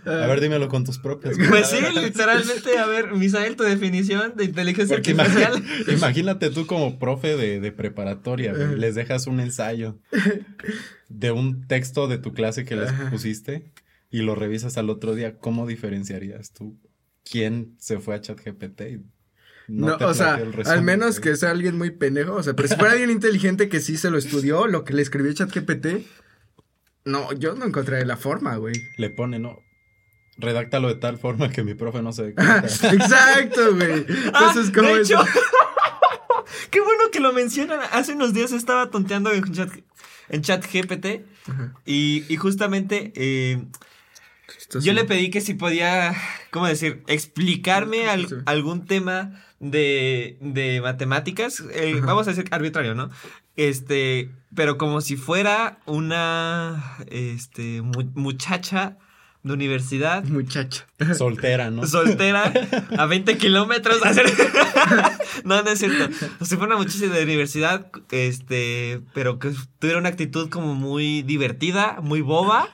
a ver, dímelo con tus propias. Pues sí, literalmente, a ver, Misael, tu definición de inteligencia Porque artificial. imagínate, imagínate tú como profe de, de preparatoria, güey, les dejas un ensayo de un texto de tu clase que les pusiste y lo revisas al otro día, ¿cómo diferenciarías tú quién se fue a ChatGPT? y No, o sea, al menos que sea alguien muy pendejo, o sea, pero si fuera alguien inteligente que sí se lo estudió, lo que le escribió ChatGPT, no, yo no encontraré la forma, güey. le pone, no, redáctalo de tal forma que mi profe no se dé cuenta. Exacto, güey. Ah, Entonces, ¿cómo de es? hecho, qué bueno que lo mencionan. Hace unos días estaba tonteando en chat, en chat GPT Ajá. y, y justamente eh, yo le pedí que si podía, ¿cómo decir? Explicarme al- algún tema de, de matemáticas. eh, vamos a decir arbitrario, ¿no? Este, pero como si fuera una este, mu- muchacha de universidad Muchacho. Soltera, ¿no? soltera a 20 kilómetros. hacer- no, no es cierto. O sea, fue una muchacha de universidad, este, pero que tuviera una actitud como muy divertida, muy boba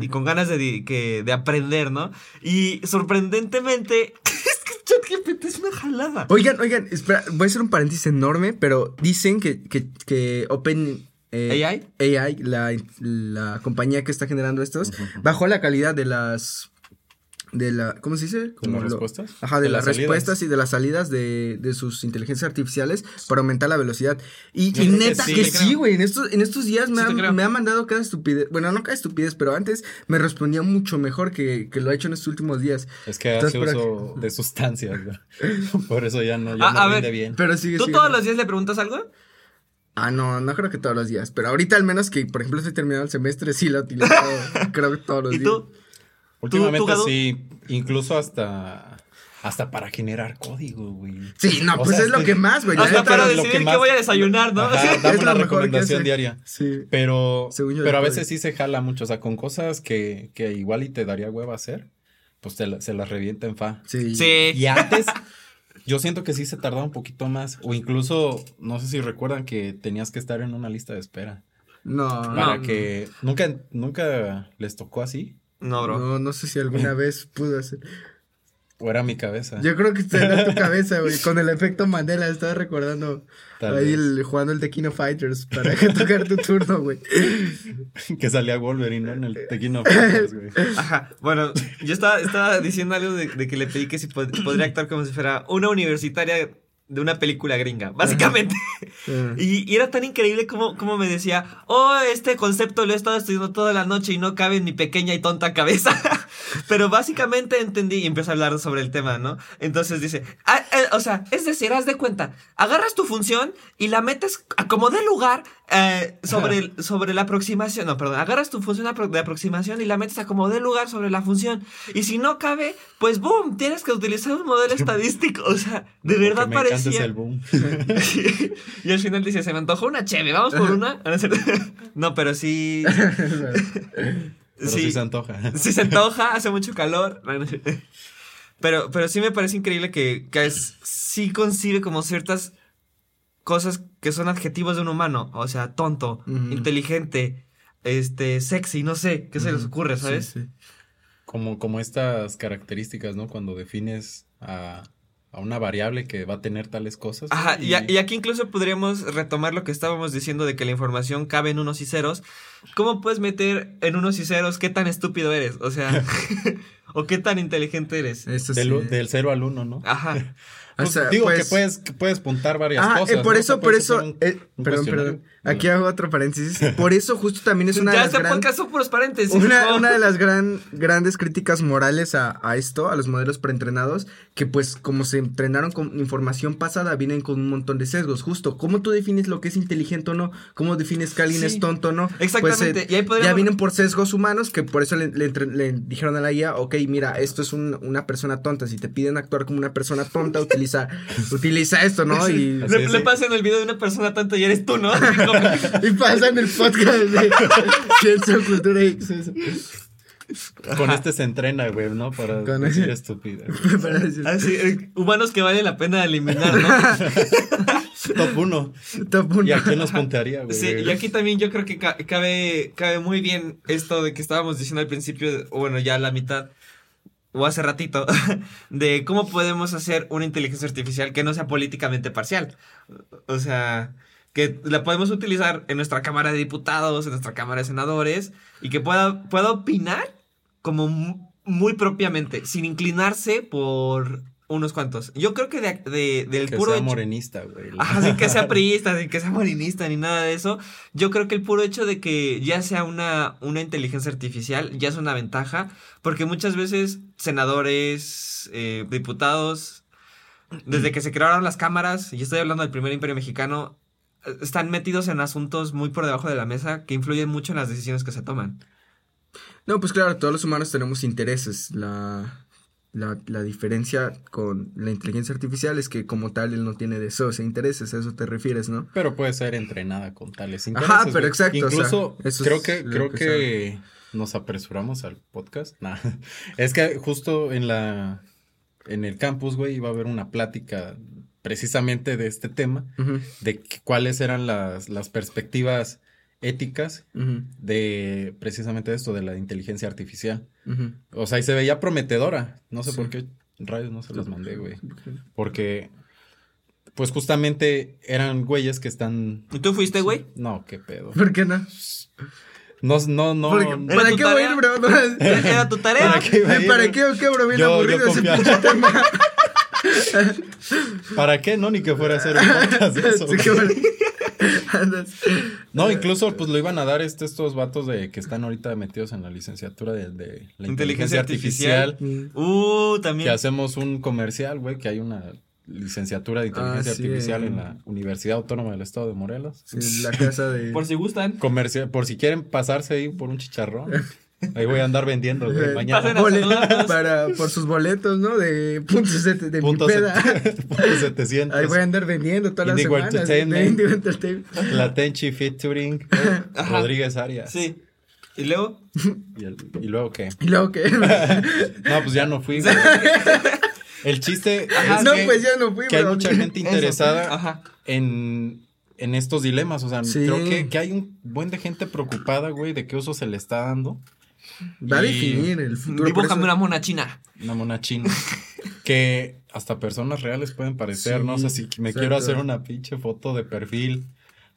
y con ganas de, que, de aprender, ¿no? Y sorprendentemente, es que ChatGPT es una jalada. Oigan, oigan, espera, voy a hacer un paréntesis enorme, pero dicen que, que, que Open eh, AI. AI, la, la compañía que está generando estos, bajó la calidad de las de la, ¿cómo se dice? ¿De Como lo- respuestas? Ajá, de, De las respuestas y de las salidas de, de sus inteligencias artificiales para aumentar la velocidad. Y, neta sí, que sí, güey. En estos, en estos días me, Sí ha, me ha mandado cada estupidez. Bueno, no cada estupidez, pero antes me respondía mucho mejor que, que lo ha hecho en estos últimos días. Es que Entonces, hace uso de sustancias, güey. Por eso ya no, ya A- no a rinde ver, bien. Pero sigue ¿Tú sigue. todos los días le preguntas algo? Ah, no, no creo que todos los días. Pero ahorita al menos que, por ejemplo, estoy terminando el semestre, sí lo he utilizado. creo que todos los ¿Y días. tú? Últimamente tú, Gadu? sí, incluso hasta hasta para generar código, güey. Sí, no, O pues sea, es lo que más, güey. la Hasta para decidir que qué más- voy a desayunar, ¿no? Ajá, es dame una recomendación diaria. Sí. Pero, Según yo, pero a veces sí se jala mucho, o sea, con cosas que, que igual y te daría hueva hacer, pues te la- se las revienta en fa. Sí. Sí. Y antes, yo siento que sí se tardaba un poquito más, o incluso, no sé si recuerdan que tenías que estar en una lista de espera. No, Para no, que, nunca, nunca les tocó así, No, bro. No, no sé si alguna vez pudo hacer. O era mi cabeza. Yo creo que está en tu cabeza, güey. Con el efecto Mandela, estaba recordando Tal ahí el, jugando el Tequino Fighters para que tocar tu turno, güey. que salía Wolverine, ¿no? En el Tequino Fighters, güey. Ajá. Bueno, yo estaba, estaba diciendo algo de, de que le pedí que si pod- podría actuar como si fuera una universitaria de una película gringa, básicamente. Y, y era tan increíble como, como me decía, oh, este concepto lo he estado estudiando toda la noche y no cabe en mi pequeña y tonta cabeza. Pero básicamente entendí y empezó a hablar sobre el tema, ¿no? Entonces dice, ah, o sea, es decir, haz de cuenta, agarras tu función y la metes a como de lugar eh, sobre, el- sobre la aproximación, no, perdón, agarras tu función de aproximación y la metes a como de lugar sobre la función. Y si no cabe, pues boom, tienes que utilizar un modelo estadístico. O sea, de verdad me parecía... el boom. y al final dice, se me antojó una cheve, vamos por una. No, pero sí. Pero sí, se antoja. sí se antoja, hace mucho calor. Pero, pero sí me parece increíble que, que es- sí concibe como ciertas cosas que son adjetivos de un humano. O sea, tonto, inteligente, este, sexy, no sé, ¿qué se les ocurre, sabes? sí. Como, como estas características, ¿no? Cuando defines a, a una variable que va a tener tales cosas. Ajá, ¿no? y, a- y aquí incluso podríamos retomar lo que estábamos diciendo de que la información cabe en unos y ceros. ¿Cómo puedes meter en unos y ceros qué tan estúpido eres? O sea, o qué tan inteligente eres. Eso del, sí. del 0 al 1, ¿no? Ajá. O Pues, sea, digo pues- que puedes, que puedes puntar varias Ah, cosas. eh, por ¿no? eso, por eso, un- eh, un perdón, perdón. Aquí hago otro paréntesis. Por eso, justo también es una de ya las este gran- puros paréntesis. Una, ¿no? una de las gran, grandes críticas morales a, a esto, a los modelos preentrenados, que pues como se entrenaron con información pasada, vienen con un montón de sesgos. Justo, ¿cómo tú defines lo que es inteligente o no? ¿Cómo defines que alguien Sí, es tonto o no? exactamente, Pues, eh, y ahí podríamos- Ya vienen por sesgos humanos que por eso le, le entre- le dijeron a la IA, ok, mira, esto es un- una persona tonta. Si te piden actuar como una persona tonta, utiliza, utiliza esto, ¿no? Y, Le, pasan el video de una persona tonta y eres tú, ¿no? Y pasan el podcast de ciencia, cultura y. Con este se entrena, güey, ¿no? Para Con decir ese- estúpida. Así, eh, humanos que vale la pena eliminar, ¿no? Top 1. Top uno. ¿Y a quién nos puntearía, güey? Sí, y aquí también yo creo que ca- cabe, cabe muy bien esto de que estábamos diciendo al principio, o bueno, ya a la mitad, o hace ratito, de cómo podemos hacer una inteligencia artificial que no sea políticamente parcial. O sea, que la podemos utilizar en nuestra Cámara de Diputados, en nuestra Cámara de Senadores, y que pueda, pueda opinar como mu- muy propiamente, sin inclinarse por unos cuantos. Yo creo que de, de- del Que puro sea hecho- morenista, güey. Ajá, sin que sea priista, sin que sea morinista, ni nada de eso. Yo creo que el puro hecho de que ya sea una, una inteligencia artificial ya es una ventaja, porque muchas veces senadores, eh, diputados, desde que se crearon las cámaras, y estoy hablando del primer imperio mexicano, eh, están metidos en asuntos muy por debajo de la mesa que influyen mucho en las decisiones que se toman. No, pues claro, todos los humanos tenemos intereses. La, la, la diferencia con la inteligencia artificial es que como tal él no tiene deseos e intereses, a eso te refieres, ¿no? Pero puede ser entrenada con tales Ajá, intereses. pero güey. exacto, o sea, Incluso creo que, creo que que, nos apresuramos al podcast. Nah. Es que justo en la en el campus, güey, iba a haber una plática precisamente de este tema, de cuáles eran las, las perspectivas éticas de precisamente esto, de la inteligencia artificial. O sea, y se veía prometedora. No sé Sí. por qué rayos no se las mandé, güey. Porque, pues justamente eran güeyes que están... ¿Y tú fuiste, güey? No, qué pedo. ¿Por qué no? No, no, no. Porque- ¿Para qué voy a ir, bro? Era tu tarea. ¿Para qué iba a ir, ¿Para qué o qué, bro? Bien Yo- yo aburrido ese confiaba. pinche tema. ¿Para qué? No, ni que fuera a hacer un podcast de eso. Sí. No, incluso pues lo iban a dar este, estos vatos de que están ahorita metidos en la licenciatura de, de la inteligencia, Inteligencia artificial, artificial. Uh, también. que hacemos un comercial, güey, que hay una licenciatura de inteligencia Ah, sí, artificial eh. en la Universidad Autónoma del Estado de Morelos. Sí, la casa de. Por si gustan. Comercial, por si quieren pasarse ahí por un chicharrón. Ahí voy a andar vendiendo, güey, Eh, mañana. pasen a Bole- saludarnos. para, por sus boletos, ¿no? De punto set- de Punto, mi peda. set- punto 700. Ahí voy a andar vendiendo todas Indigo las semanas. Entertainment. de Indigo Entertainment. La Tenchi featuring Ajá. Rodríguez Arias. Sí. Y luego. ¿Y, el- y luego qué? Y luego que. No, pues ya no fui. güey. El chiste es no, que, pues ya no fui, que hay mucha gente interesada Ajá. en, en estos dilemas. O sea, Sí. creo que, que hay un buen de gente preocupada, güey, de qué uso se le está dando. Va a Y- definir el futuro. Dibújame una mona china. Una mona china. que hasta personas reales pueden parecer. Sí, no sé si me exacto. quiero hacer una pinche foto de perfil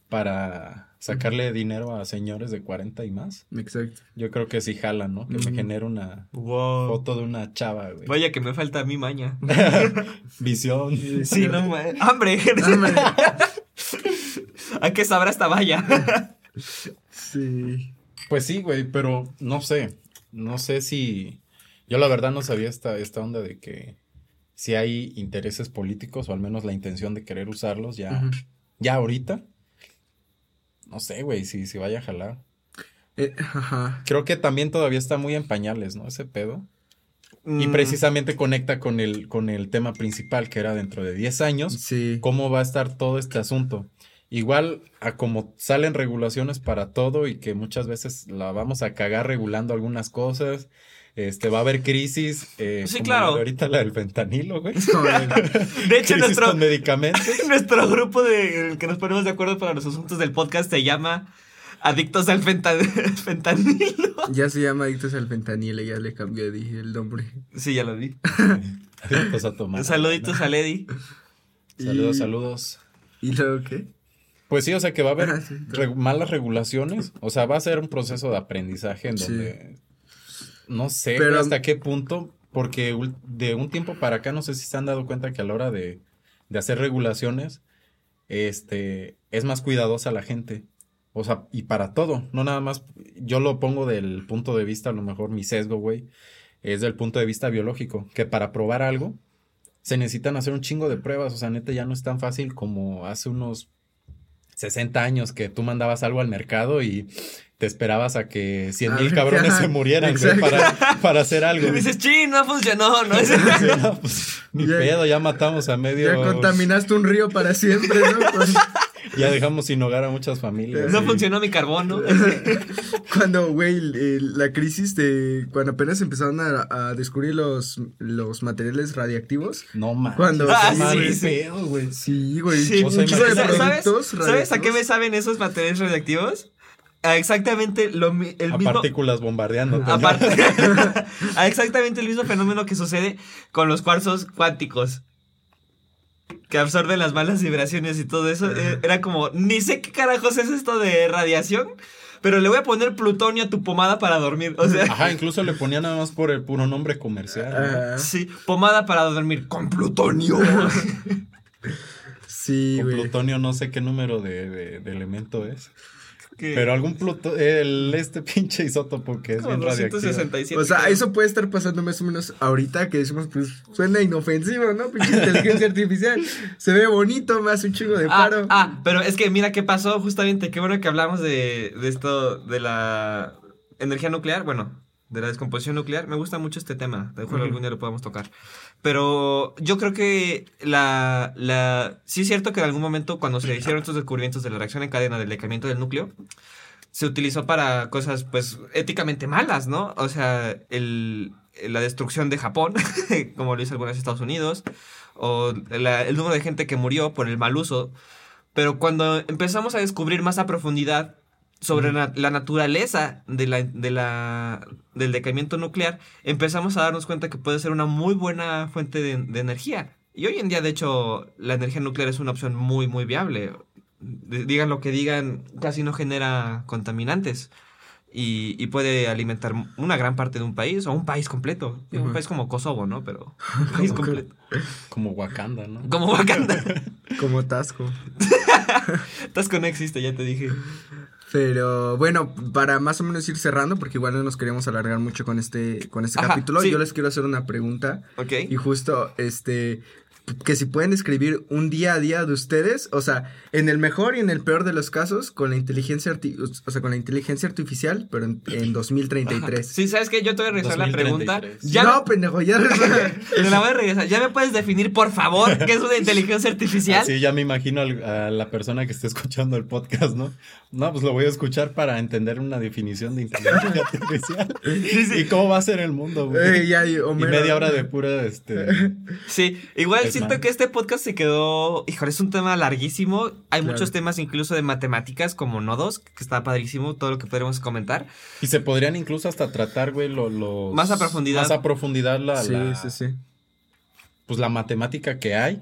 para sacarle dinero a señores de 40 y más. Exacto. Yo creo que sí jalan, ¿no? Que me genere una Wow. foto de una chava, güey. Vaya que me falta a mi maña. Visión. Sí, no ma- Hambre. Hombre, ¿A qué sabrá esta valla? sí. Pues sí, güey, pero no sé. No sé si. Yo la verdad no sabía esta, esta onda de que si hay intereses políticos o al menos la intención de querer usarlos ya, ya ahorita. No sé, güey, si, si vaya a jalar. Eh, ajá. Creo que también todavía está muy en pañales, ¿no? Ese pedo. Y Mm, precisamente conecta con el, con el tema principal, que era dentro de 10 años. Sí. cómo va a estar todo este asunto. Igual a como salen regulaciones para todo y que muchas veces la vamos a cagar regulando algunas cosas. Este, va a haber crisis. eh, Sí, como claro. la de ahorita la del fentanilo, güey. De hecho, crisis nuestro, con medicamentos. nuestro grupo de el que nos ponemos de acuerdo para los asuntos del podcast se llama Adictos al fenta- fentanilo. Ya se llama Adictos al Fentanil, ya le cambié dije, el nombre. Sí, ya lo vi. Adictos a tomar. Saluditos a Lady. Saludos, Y- saludos. ¿Y luego qué? Pues sí, o sea que va a haber Ah, sí. re- malas regulaciones. O sea, va a ser un proceso de aprendizaje en Sí. donde no sé Pero- hasta qué punto, porque de un tiempo para acá no sé si se han dado cuenta que a la hora de, de hacer regulaciones, este, es más cuidadosa la gente. O sea, y para todo, no nada más, yo lo pongo del punto de vista, a lo mejor mi sesgo, güey, es del punto de vista biológico, que para probar algo se necesitan hacer un chingo de pruebas, o sea, neta ya no es tan fácil como hace unos 60 años que tú mandabas algo al mercado y te esperabas a que 100 A mil cabrones ajá, se murieran güey, para, para hacer algo. Y dices, ching, no funcionó, ¿no? Sí, no, pues, ni Ya- pedo, ya matamos a medio. Ya contaminaste un río para siempre, ¿no? Con- Ya dejamos sin hogar a muchas familias. No sí. funcionó mi carbón, ¿no? Cuando, güey, el- la crisis de. Cuando apenas empezaron a, a descubrir los, los materiales radiactivos. No mames. Cuando- Ah, sí, güey. Sí, güey. Sí. ¿Sabes, productos ¿Sabes a qué radiactivos. me saben esos materiales radioactivos? A exactamente lo, el a mismo... partículas bombardeando. Aparte, a exactamente el mismo fenómeno que sucede con los cuarzos cuánticos. Que absorben las malas vibraciones y todo eso. Eh, Era como, ni sé qué carajos es esto de radiación, pero le voy a poner plutonio a tu pomada para dormir. O sea, Ajá, incluso le ponía nada más por el puro nombre comercial. sí, pomada para dormir con plutonio. Sí, Con güey. plutonio no sé qué número de, de- de elemento es. Que- Pero algún pluto, el este pinche isótopo que es como bien radioactivo. 267. O sea, eso puede estar pasando más o menos ahorita que decimos, pues suena inofensivo, ¿no? Pinche inteligencia artificial. Se ve bonito, me hace un chingo de Ah, paro. ah, pero es que mira qué pasó justamente, qué bueno que hablamos de, de esto, de la energía nuclear, bueno, de la descomposición nuclear. Me gusta mucho este tema, de Ujú. algún día lo podamos tocar. Pero yo creo que la, la... Sí es cierto que en algún momento cuando se hicieron estos descubrimientos de la reacción en cadena del decaimiento del núcleo, se utilizó para cosas, pues, éticamente malas, ¿no? O sea, el, la destrucción de Japón, como lo hizo algunos Estados Unidos, o la- el número de gente que murió por el mal uso. Pero cuando empezamos a descubrir más a profundidad sobre na- la naturaleza de la, de la, del decaimiento nuclear, empezamos a darnos cuenta que puede ser una muy buena fuente de, de energía. Y hoy en día, de hecho, la energía nuclear es una opción muy, muy viable. Digan lo que digan, casi no genera contaminantes. y, y puede alimentar una gran parte de un país o un país completo. Un país como Kosovo, ¿no? Pero un país completo. Como Wakanda, ¿no? Como Wakanda. Como Tasco. Tasco no existe, ya te dije. Pero bueno, para más o menos ir cerrando, porque igual no nos queríamos alargar mucho con este, con este Ajá, capítulo, sí. yo les quiero hacer una pregunta. Ok. Y justo, este, que si pueden escribir un día a día de ustedes, o sea, en el mejor y en el peor de los casos, con la inteligencia, arti- o sea, con la inteligencia artificial, pero en, en 2033. Sí, ¿sabes qué? Yo te voy a regresar la 2033. pregunta. Ya no, pendejo, ya Te la voy a regresar. ¿Ya me puedes definir, por favor, qué es una inteligencia artificial? Así ya me imagino al- a la persona que esté escuchando el podcast, ¿no? No, pues lo voy a escuchar para entender una definición de inteligencia artificial. ¿Y cómo va a ser el mundo, güey? Eh, ya, y y media hora de pura, este... Sí, igual siento que este podcast se quedó. Híjole, es un tema larguísimo. Hay Claro. muchos temas incluso de matemáticas como nodos, que está padrísimo todo lo que podremos comentar. Y se podrían incluso hasta tratar, güey, lo- los... Más a profundidad. Más a profundidad la... Sí, la- sí, sí. Pues la matemática que hay.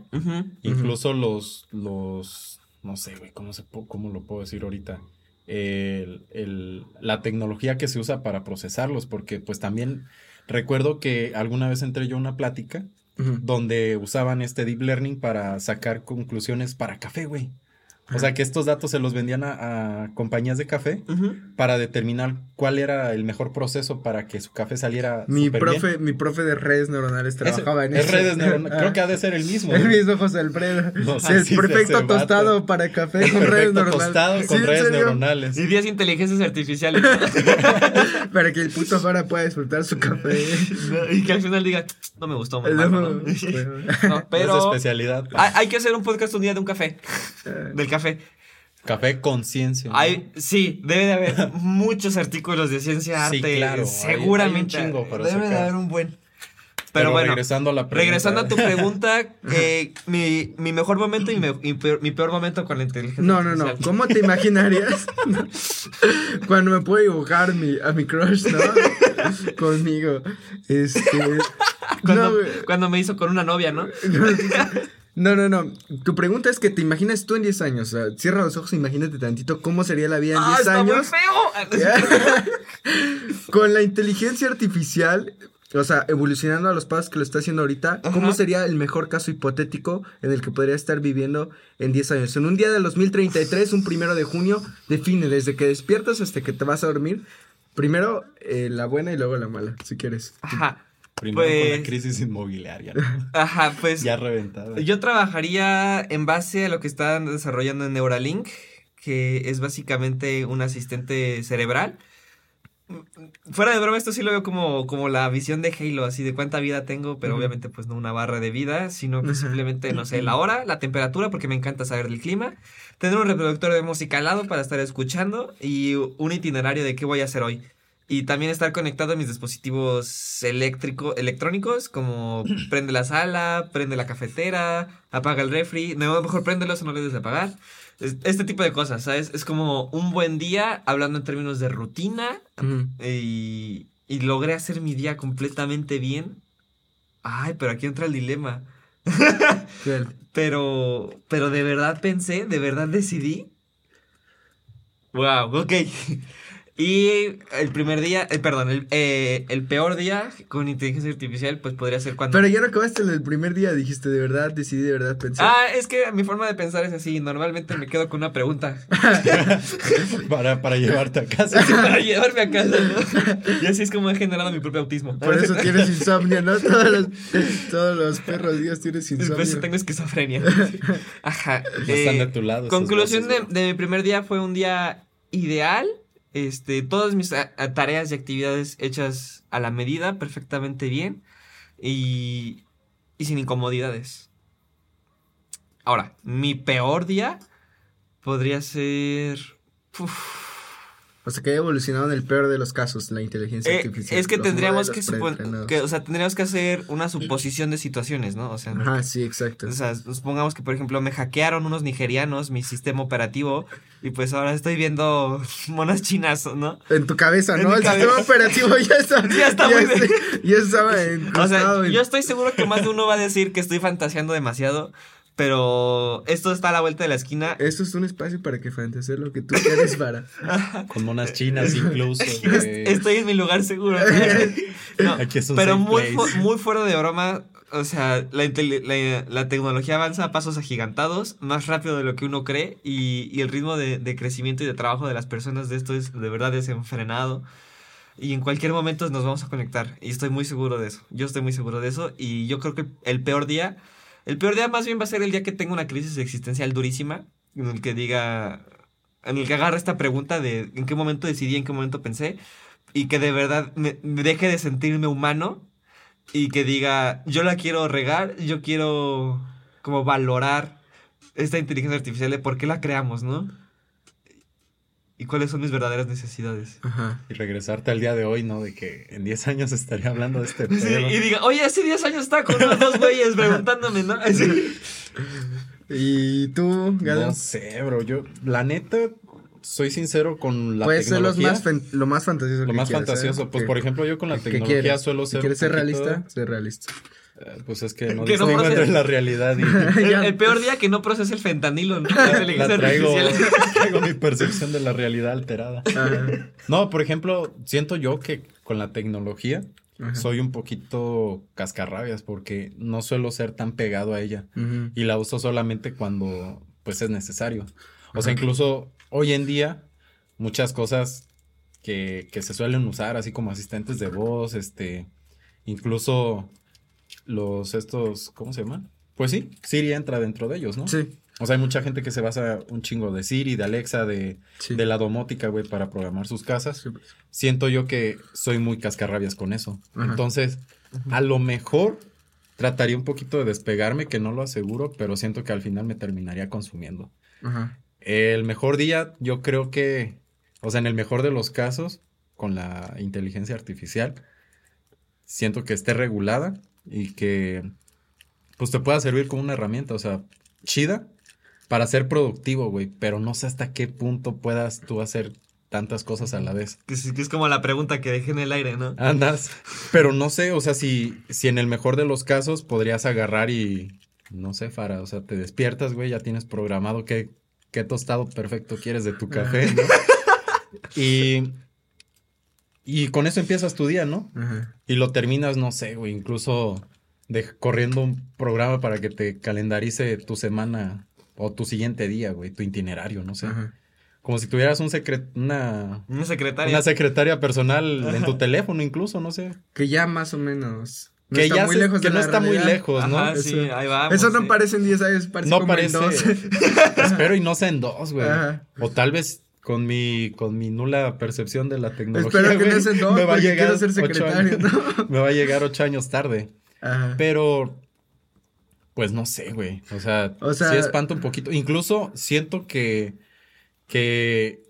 Incluso los, los, no sé, güey, ¿cómo, se, cómo lo puedo decir ahorita? El, el- la tecnología que se usa para procesarlos, porque pues también recuerdo que alguna vez entré yo a una plática Donde usaban este deep learning para sacar conclusiones para café, güey. O sea, que estos datos se los vendían a, a compañías de café para determinar cuál era el mejor proceso para que su café saliera Mi bien. profe, mi profe de redes neuronales Ese- trabajaba en es eso. redes neuronales. Creo Ah. que ha de ser el mismo. El mismo José Alfredo. No el perfecto ese vato. tostado para café El con redes neuronales. tostado Sí, con en redes neuronales. Y 10 inteligencias artificiales. Para que el puto Fara pueda disfrutar su café. y que al final diga, no me gustó, muy No, ¿no? No, Es pero especialidad. hay, hay que hacer un podcast un día de un café. Del café. Café conciencia. ¿no? Hay, sí, debe de haber muchos artículos de ciencia, Sí, arte. claro, hay- seguramente. hay un chingo para debe de haber un buen. Pero, Pero bueno, regresando a la pregunta. regresando a tu pregunta, eh, mi, mi mejor momento y mi, mi peor, mi peor momento con la inteligencia No, no, no. ¿Cómo te imaginarías cuando me puedo dibujar mi, a mi crush, no? Conmigo. Este. Cuando, No, güey. cuando me hizo con una novia, ¿no? No, no, no. Tu pregunta es que te imaginas tú en 10 años. O sea, cierra los ojos e imagínate tantito cómo sería la vida en ¡Ah, 10 está muy años. feo! Con la inteligencia artificial, o sea, evolucionando a los pasos que lo está haciendo ahorita, ¿cómo Ajá. sería el mejor caso hipotético en el que podría estar viviendo en 10 años? En un día del 2033, un primero de junio, define desde que despiertas hasta que te vas a dormir. Primero eh, la buena y luego la mala, si quieres. Ajá. Primero con Pues- la crisis inmobiliaria. ¿no? Ajá, pues ya reventada. yo trabajaría en base a lo que están desarrollando en Neuralink, que es básicamente un asistente cerebral. Fuera de broma, esto sí lo veo como, como la visión de Halo, así de cuánta vida tengo, pero obviamente pues no una barra de vida, sino que simplemente, no sé, la hora, la temperatura, porque me encanta saber del clima, tener un reproductor de música al lado para estar escuchando y un itinerario de qué voy a hacer hoy. Y también estar conectado a mis dispositivos eléctrico, electrónicos, como prende la sala, prende la cafetera, apaga el refri. No, mejor préndelos o no le des de apagar. Es- Este tipo de cosas, ¿sabes? Es como un buen día, hablando en términos de rutina, y, y logré hacer mi día completamente bien. Ay, pero aquí entra el dilema. Pero, pero de verdad pensé, de verdad decidí. Wow, ok. Y el primer día, eh, perdón, el, eh, el peor día con inteligencia artificial, pues podría ser cuando. Pero ya no acabaste el primer día, dijiste de verdad, decidí de verdad pensar. Ah, es que mi forma de pensar es así. Normalmente me quedo con una pregunta para, para llevarte a casa. para llevarme a casa, ¿no? Y así es como he generado mi propio autismo. Por eso tienes insomnio, ¿no? Todos los, todos los perros días tienes Por eso insomnio. tengo esquizofrenia. Ajá. No están eh, de tu lado. Conclusión de, de mi primer día fue un día ideal. Este, todas mis tareas y actividades hechas a la medida, perfectamente bien. Y, y sin incomodidades. Ahora, mi peor día podría ser. O sea, que ha evolucionado en el peor de los casos la inteligencia eh, artificial. es que tendríamos que, que, o sea, tendríamos que hacer una suposición de situaciones, ¿no? O sea, Ajá, sí, exacto. O sea, supongamos que, por ejemplo, me hackearon unos nigerianos mi sistema operativo y pues ahora estoy viendo monas chinas, ¿no? En tu cabeza, ¿no? El cabeza. sistema operativo ya está. Ya está muy está-. Ya estaba en. O sea, yo estoy seguro que más de uno va a decir que estoy fantaseando demasiado, Pero esto está a la vuelta de la esquina. Esto es un espacio para que fantasees lo que tú quieres para. Con monas chinas incluso. Estoy en mi lugar seguro. no, pero muy, muy fuera de broma. O sea, la, la, tecnología avanza a pasos agigantados, más rápido de lo que uno cree, y, y el ritmo de, de, crecimiento y de trabajo de las personas de esto es de verdad desenfrenado. Y en cualquier momento nos vamos a conectar. Y estoy muy seguro de eso. Yo estoy muy seguro de eso. Y yo creo que el peor día el peor día más bien va a ser el día que tenga una crisis existencial durísima, en el que diga, en el que agarre esta pregunta de en qué momento decidí, en qué momento pensé, y que de verdad me, deje de sentirme humano y que diga, yo la quiero regar, yo quiero como valorar esta inteligencia artificial de por qué la creamos, ¿no? Y cuáles son mis verdaderas necesidades. Ajá. Y regresarte al día de hoy, ¿no? De que en 10 años estaría hablando de este Sí, y diga, oye, hace 10 años estaba con unos dos güeyes preguntándome, ¿no? ¿Y tú, Gado? No sé, bro. Yo, la neta, soy sincero con la Puede tecnología. Ser más lo más fantasioso. Lo más ¿eh? fantasioso. Pues, por ejemplo, yo con la tecnología suelo ser. ¿Quieres ser realista? Ser realista. Eh, pues es que no que entre la realidad y... el, peor día que no procese el fentanilo, ¿no? La, traigo, traigo mi percepción de la realidad alterada. No, por ejemplo, siento yo que con la tecnología soy un poquito cascarrabias porque no suelo ser tan pegado a ella y la uso solamente cuando pues es necesario. O sea, incluso hoy en día muchas cosas que, que se suelen usar así como asistentes de voz, este, incluso los estos, ¿cómo se llaman? Pues sí, Siri entra dentro de ellos, ¿no? Sí. O sea, hay mucha gente que se basa un chingo de Siri, de Alexa, de, de la domótica, güey, para programar sus casas. Pues. Siento yo que soy muy cascarrabias con eso. Entonces, a lo mejor trataría un poquito de despegarme, que no lo aseguro, pero siento que al final me terminaría consumiendo. Ajá. El mejor día, yo creo que, o sea, en el mejor de los casos, con la inteligencia artificial, siento que esté regulada y que pues te pueda servir como una herramienta, o sea, chida para ser productivo, güey, pero no sé hasta qué punto puedas tú hacer tantas cosas a la vez. Que es, como la pregunta que dejé en el aire, ¿no? Andas, pero no sé, o sea, si, si en el mejor de los casos podrías agarrar y, no sé, Fara, o sea, te despiertas, güey, ya tienes programado qué, qué tostado perfecto quieres de tu café, ¿no? y y con eso empiezas tu día, ¿no? Y lo terminas, no sé, güey, incluso de, corriendo un programa para que te calendarice tu semana o tu siguiente día, güey, tu itinerario, no sé. Como si tuvieras un secret una, una secretaria. Una secretaria personal en tu teléfono incluso, no sé. Que ya más o menos. No que está ya muy lejos que no está muy lejos, ¿no? Ajá, sí, ahí vamos, Eso no parece en 10 años, parece no parece, en dos. Espero y no sea en dos, güey. O tal vez con mi, con mi nula percepción de la tecnología. Espero que no me va a llegar ser secretario, ¿no? Me va a llegar ocho años tarde. Ajá. Pero, pues no sé, güey. O sea, o sea, sí espanto un poquito. Incluso siento que, que,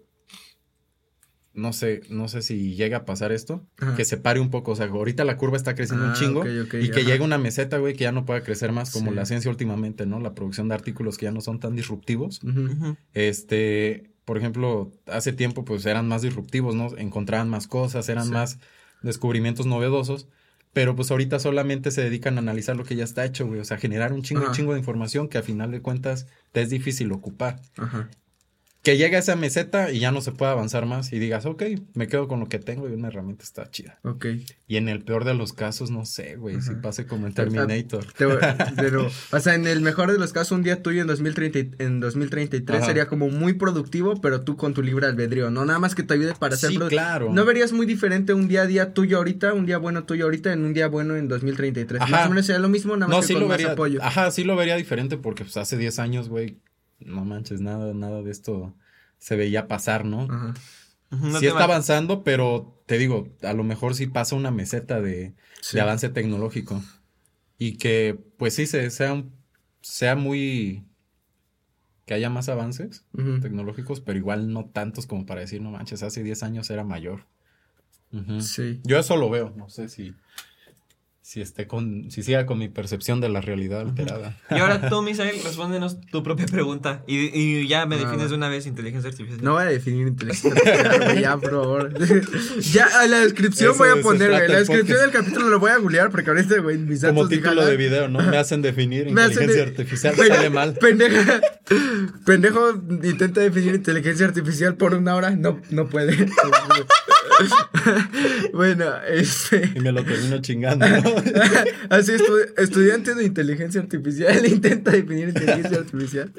no sé, no sé si llega a pasar esto, que se pare un poco. O sea, ahorita la curva está creciendo un ah, chingo y que llegue una meseta, güey, que ya no pueda crecer más como la ciencia últimamente, ¿no? La producción de artículos que ya no son tan disruptivos. Este, por ejemplo, hace tiempo pues eran más disruptivos, ¿no? Encontraban más cosas, eran más descubrimientos novedosos, pero pues ahorita solamente se dedican a analizar lo que ya está hecho, güey, o sea, generar un chingo, un chingo de información que a final de cuentas te es difícil ocupar. Ajá que llegue a esa meseta y ya no se puede avanzar más y digas, ok, me quedo con lo que tengo y una herramienta está chida. Ok. Y en el peor de los casos, no sé, güey, si pase como en Terminator. pero, o sea, en el mejor de los casos, un día tuyo en, 2030, en 2033 sería como muy productivo, pero tú con tu libre albedrío, ¿no? Nada más que te ayude para hacer... Sí, claro. ¿No verías muy diferente un día a día tuyo ahorita, un día bueno tuyo ahorita, en un día bueno en 2033? Más o menos sería lo mismo, nada más que con más apoyo. Ajá, sí lo vería diferente porque pues hace 10 años, güey, no manches, nada, nada de esto se veía pasar, ¿no? Ajá. sí está avanzando, pero te digo, a lo mejor sí pasa una meseta de, avance tecnológico. Y que, pues sí, se, sea, sea muy... que haya más avances tecnológicos, pero igual no tantos como para decir, no manches, hace 10 años era mayor. Sí. Yo eso lo veo, no sé si si esté con, si siga con mi percepción de la realidad alterada. Y ahora tú, Misael, respóndenos tu propia pregunta. Y, y ya me Ah, defines de una vez inteligencia artificial. No voy a definir inteligencia artificial, güey, ya, por favor. Ya, en la descripción Eso voy a poner, güey. la descripción del capítulo lo voy a googlear porque ahorita, güey, mis datos Como título de video, ¿no? Me hacen definir Me hacen inteligencia de- artificial, sale mal. Pendeja, pendejo intenta definir inteligencia artificial por una hora, no, no puede. bueno, este. Y me lo termino chingando, ¿no? Así, estu- estudiante de inteligencia artificial intenta definir inteligencia artificial.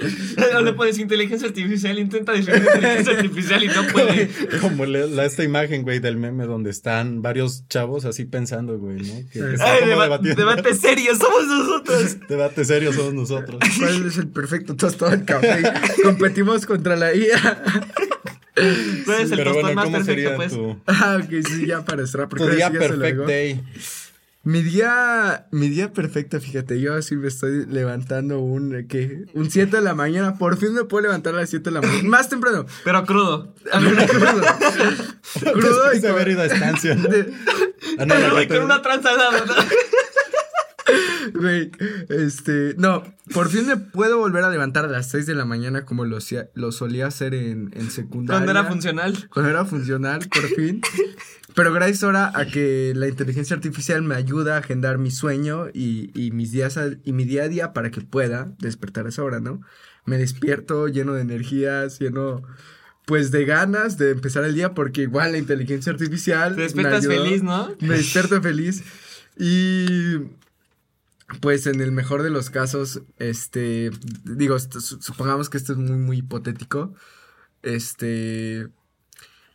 No le pones inteligencia artificial, intenta definir inteligencia artificial y no puede. Como le- la, esta imagen, güey, del meme donde están varios chavos así pensando, güey, ¿no? Que, que están Ay, como deba- debatiendo. debate serio, somos nosotros. Debate serio somos nosotros. ¿Cuál es el perfecto tostado del café? Competimos contra la IA. ¿Cuál es el Pero tostón bueno, más ¿cómo perfecto, sería pues? tu, Ah, ok, sí, ya para porque tu día perfect day? Mi día, mi día perfecto, fíjate, yo así me estoy levantando un, eh, ¿qué? Un 7 de la mañana, por fin me puedo levantar a las 7 de la mañana, más temprano, Pero crudo. crudo, crudo y haber ido a estancia, ¿no? de- Ah, no, Pero neta- con una tranza al lado, ¿no? Güey, este, no, por fin me puedo volver a levantar a las 6 de la mañana como lo, lo solía hacer en, en secundaria. Cuando era funcional. Cuando era funcional, por fin. Pero gracias ahora a que la inteligencia artificial me ayuda a agendar mi sueño y, y mis días a- y mi día a día para que pueda despertar a esa hora, ¿no? Me despierto lleno de energías, lleno pues de ganas de empezar el día porque igual la inteligencia artificial Te me despiertas ayudó. feliz, ¿no? Me despierto feliz y pues en el mejor de los casos, este, digo, supongamos que esto es muy, muy hipotético, este,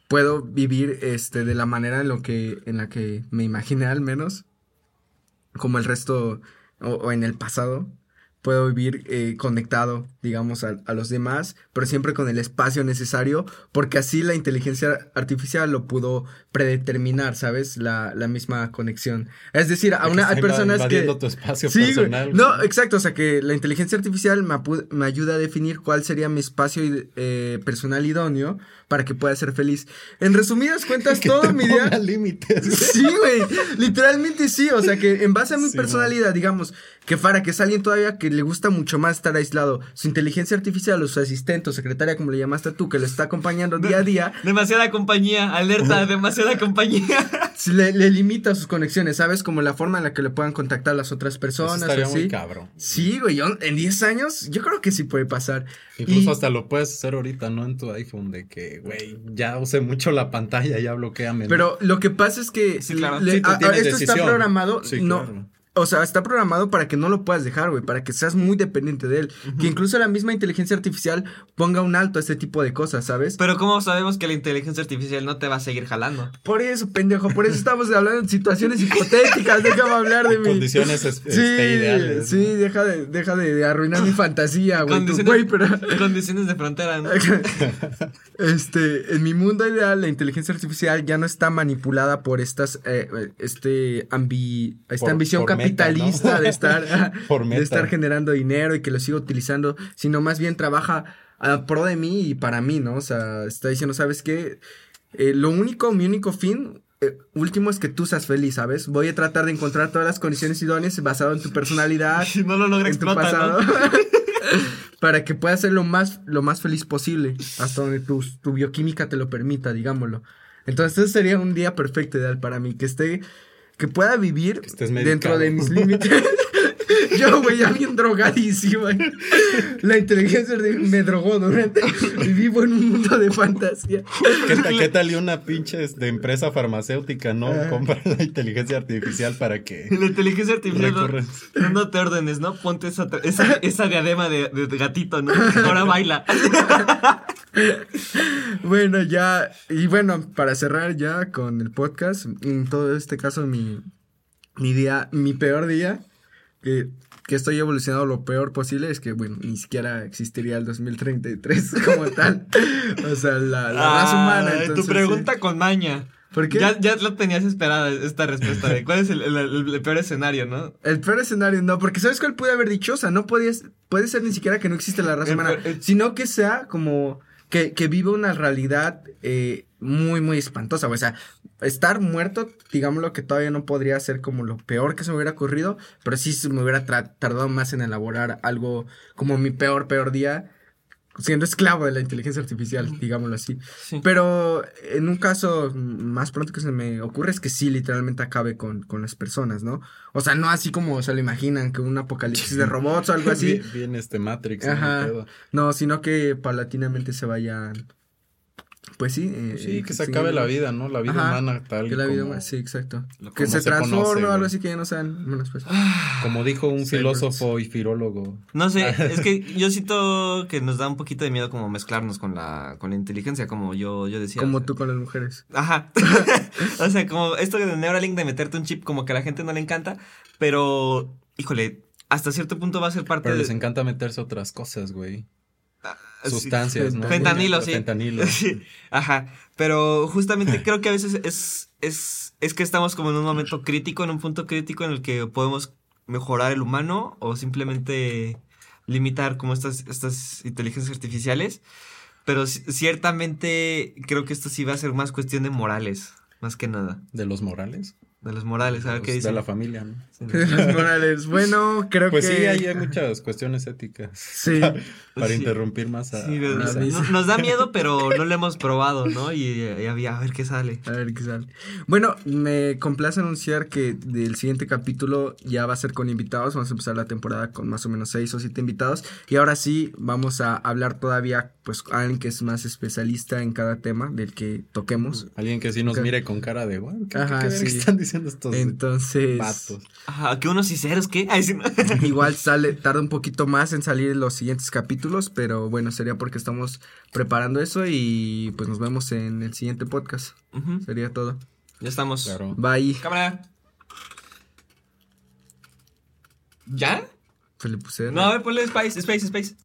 puedo vivir, este, de la manera en lo que, en la que me imaginé al menos, como el resto, o, o en el pasado, puedo vivir eh, conectado, digamos, a, a los demás, pero siempre con el espacio necesario, porque así la inteligencia artificial lo pudo predeterminar, ¿sabes? La, la misma conexión. Es decir, a una, hay personas que... tu espacio Sí, personal. No, exacto. O sea, que la inteligencia artificial me, me ayuda a definir cuál sería mi espacio eh, personal idóneo para que pueda ser feliz. En resumidas cuentas, Que todo te mi ponga día. límites. Sí, güey. Literalmente sí. O sea, que en base a mi Sí, personalidad, digamos, que Fara, que es alguien todavía que le gusta mucho más estar aislado, su inteligencia artificial o su asistente o secretaria, como le llamaste tú, que lo está acompañando día a día, Demasiada compañía, alerta, demasiada compañía. si le, le limita sus conexiones, ¿sabes? Como la forma en la que le puedan contactar las otras Eso personas. estaría o muy así. cabrón. Sí, güey, yo en 10 años yo creo que sí puede pasar. Incluso Y- hasta lo puedes hacer ahorita, ¿no? En tu iPhone, de que, güey, ya usé mucho la pantalla, ya bloqueame. Pero lo que pasa es que Sí, claro. le- Sí, a- a- esto está programado, Sí, no, claro. O sea, está programado para que no lo puedas dejar, güey, para que seas muy dependiente de él, que incluso la misma inteligencia artificial ponga un alto a este tipo de cosas, ¿sabes? Pero ¿cómo sabemos que la inteligencia artificial no te va a seguir jalando? Por eso, pendejo, por eso estamos hablando de situaciones hipotéticas, déjame hablar de mi Condiciones Sí, este, ideales. sí, ¿no? deja de, deja de, de arruinar mi fantasía, güey, tú, Condiciones, güey, pero... condiciones de frontera, ¿no? Este, en mi mundo ideal, la inteligencia artificial ya no está manipulada por estas, eh, este, ambi, esta Por- ambición por meta, capitalista ¿no? de estar, de estar generando dinero y que lo siga utilizando, sino más bien trabaja a pro de mí y para mí, ¿no? O sea, está diciendo, ¿sabes qué? Eh, lo único, mi único fin eh, último es que tú seas feliz, ¿sabes? Voy a tratar de encontrar todas las condiciones idóneas basado en tu personalidad, Si no lo logra en tu explota, pasado. ¿no? para que puedas ser lo más, lo más feliz posible, hasta donde tu, tu bioquímica te lo permita, digámoslo. Entonces, ese sería un día perfecto ideal para mí, que esté, que pueda vivir dentro de mis límites. Yo, güey, ya bien drogadísimo. La inteligencia artificial me drogó durante. Y vivo en un mundo de fantasía. ¿Qué, tal- qué tal y una pinche de empresa farmacéutica, no? Ah. Compra la inteligencia artificial para que La inteligencia artificial no- Recurren. dándote órdenes, ¿no? Ponte esa, esa, esa diadema de, de gatito, ¿no? Ahora baila. Bueno, ya. Y bueno, para cerrar ya con el podcast, en todo este caso, mi, mi día, mi peor día, que, que estoy evolucionando lo peor posible, es que, bueno, ni siquiera existiría el 2033 como tal. O sea, la, la raza humana. Ah, entonces, tu pregunta sí. con maña. ¿Por qué? Ya, ya lo tenías esperada esta respuesta de cuál es el, el- el- el peor escenario, ¿no? El peor escenario, no, porque ¿sabes cuál pude haber dicho? O sea, no podías, puede ser ni siquiera que no existe la raza humana, el- sino que sea como que, que vive una realidad eh, muy, muy espantosa. O sea, estar muerto, digámoslo que todavía no podría ser como lo peor que se me hubiera ocurrido, pero sí se me hubiera tardado más en elaborar algo como mi peor, peor día, siendo esclavo de la inteligencia artificial, digámoslo así. Pero en un caso más pronto que se me ocurre es que sí, literalmente acabe con, con las personas, ¿no? O sea, no así como se lo imaginan, que un apocalipsis de robots o algo así. Bien, este Matrix. Ajá. No, sino que paulatinamente se vayan pues sí. Eh, sí, que se acabe la vida, ¿no? La vida humana tal. Que la vida humana, sí, exacto. Que se, transforme o algo así que ya no sean pues. Como dijo un filósofo y filólogo. No sé, es que yo siento que nos da un poquito de miedo como mezclarnos con la, con la inteligencia, como yo, yo decía. Como tú con las mujeres. Ajá. o sea, como esto de Neuralink de meterte un chip, como que a la gente no le encanta, pero, híjole, hasta cierto punto va a ser parte pero les encanta meterse otras cosas, güey sustancias, ¿no? Fentanilo, sí. Fentanilo. Ajá. Pero justamente creo que a veces es, es, es que estamos como en un momento crítico, en un punto crítico en el que podemos mejorar el humano o simplemente limitar como estas, estas inteligencias artificiales. Pero ciertamente creo que esto sí va a ser más cuestión de morales, más que nada. ¿De los morales? De los Morales, a ver qué dice. De la familia, ¿no? de los Morales. Bueno, creo pues que. Pues sí, hay, hay, muchas cuestiones éticas. Sí. para interrumpir más a. Sí, nos, da miedo, pero no lo hemos probado, ¿no? Y, había a ver qué sale. A ver qué sale. Bueno, me complace anunciar que del siguiente capítulo ya va a ser con invitados. Vamos a empezar la temporada con más o menos seis o siete invitados. Y ahora sí, vamos a hablar todavía, pues, alguien que es más especialista en cada tema del que toquemos. Alguien que sí nos mire con cara de, Ajá, sí. están entonces, Ajá, que unos ceros, ¿qué? igual sale, tarda un poquito más en salir los siguientes capítulos, pero bueno, sería porque estamos preparando eso y pues nos vemos en el siguiente podcast. Sería todo. Ya estamos. Claro. Bye. Cámara. ¿Ya? Se le puse. No, a ver, ponle Space, Space, Space.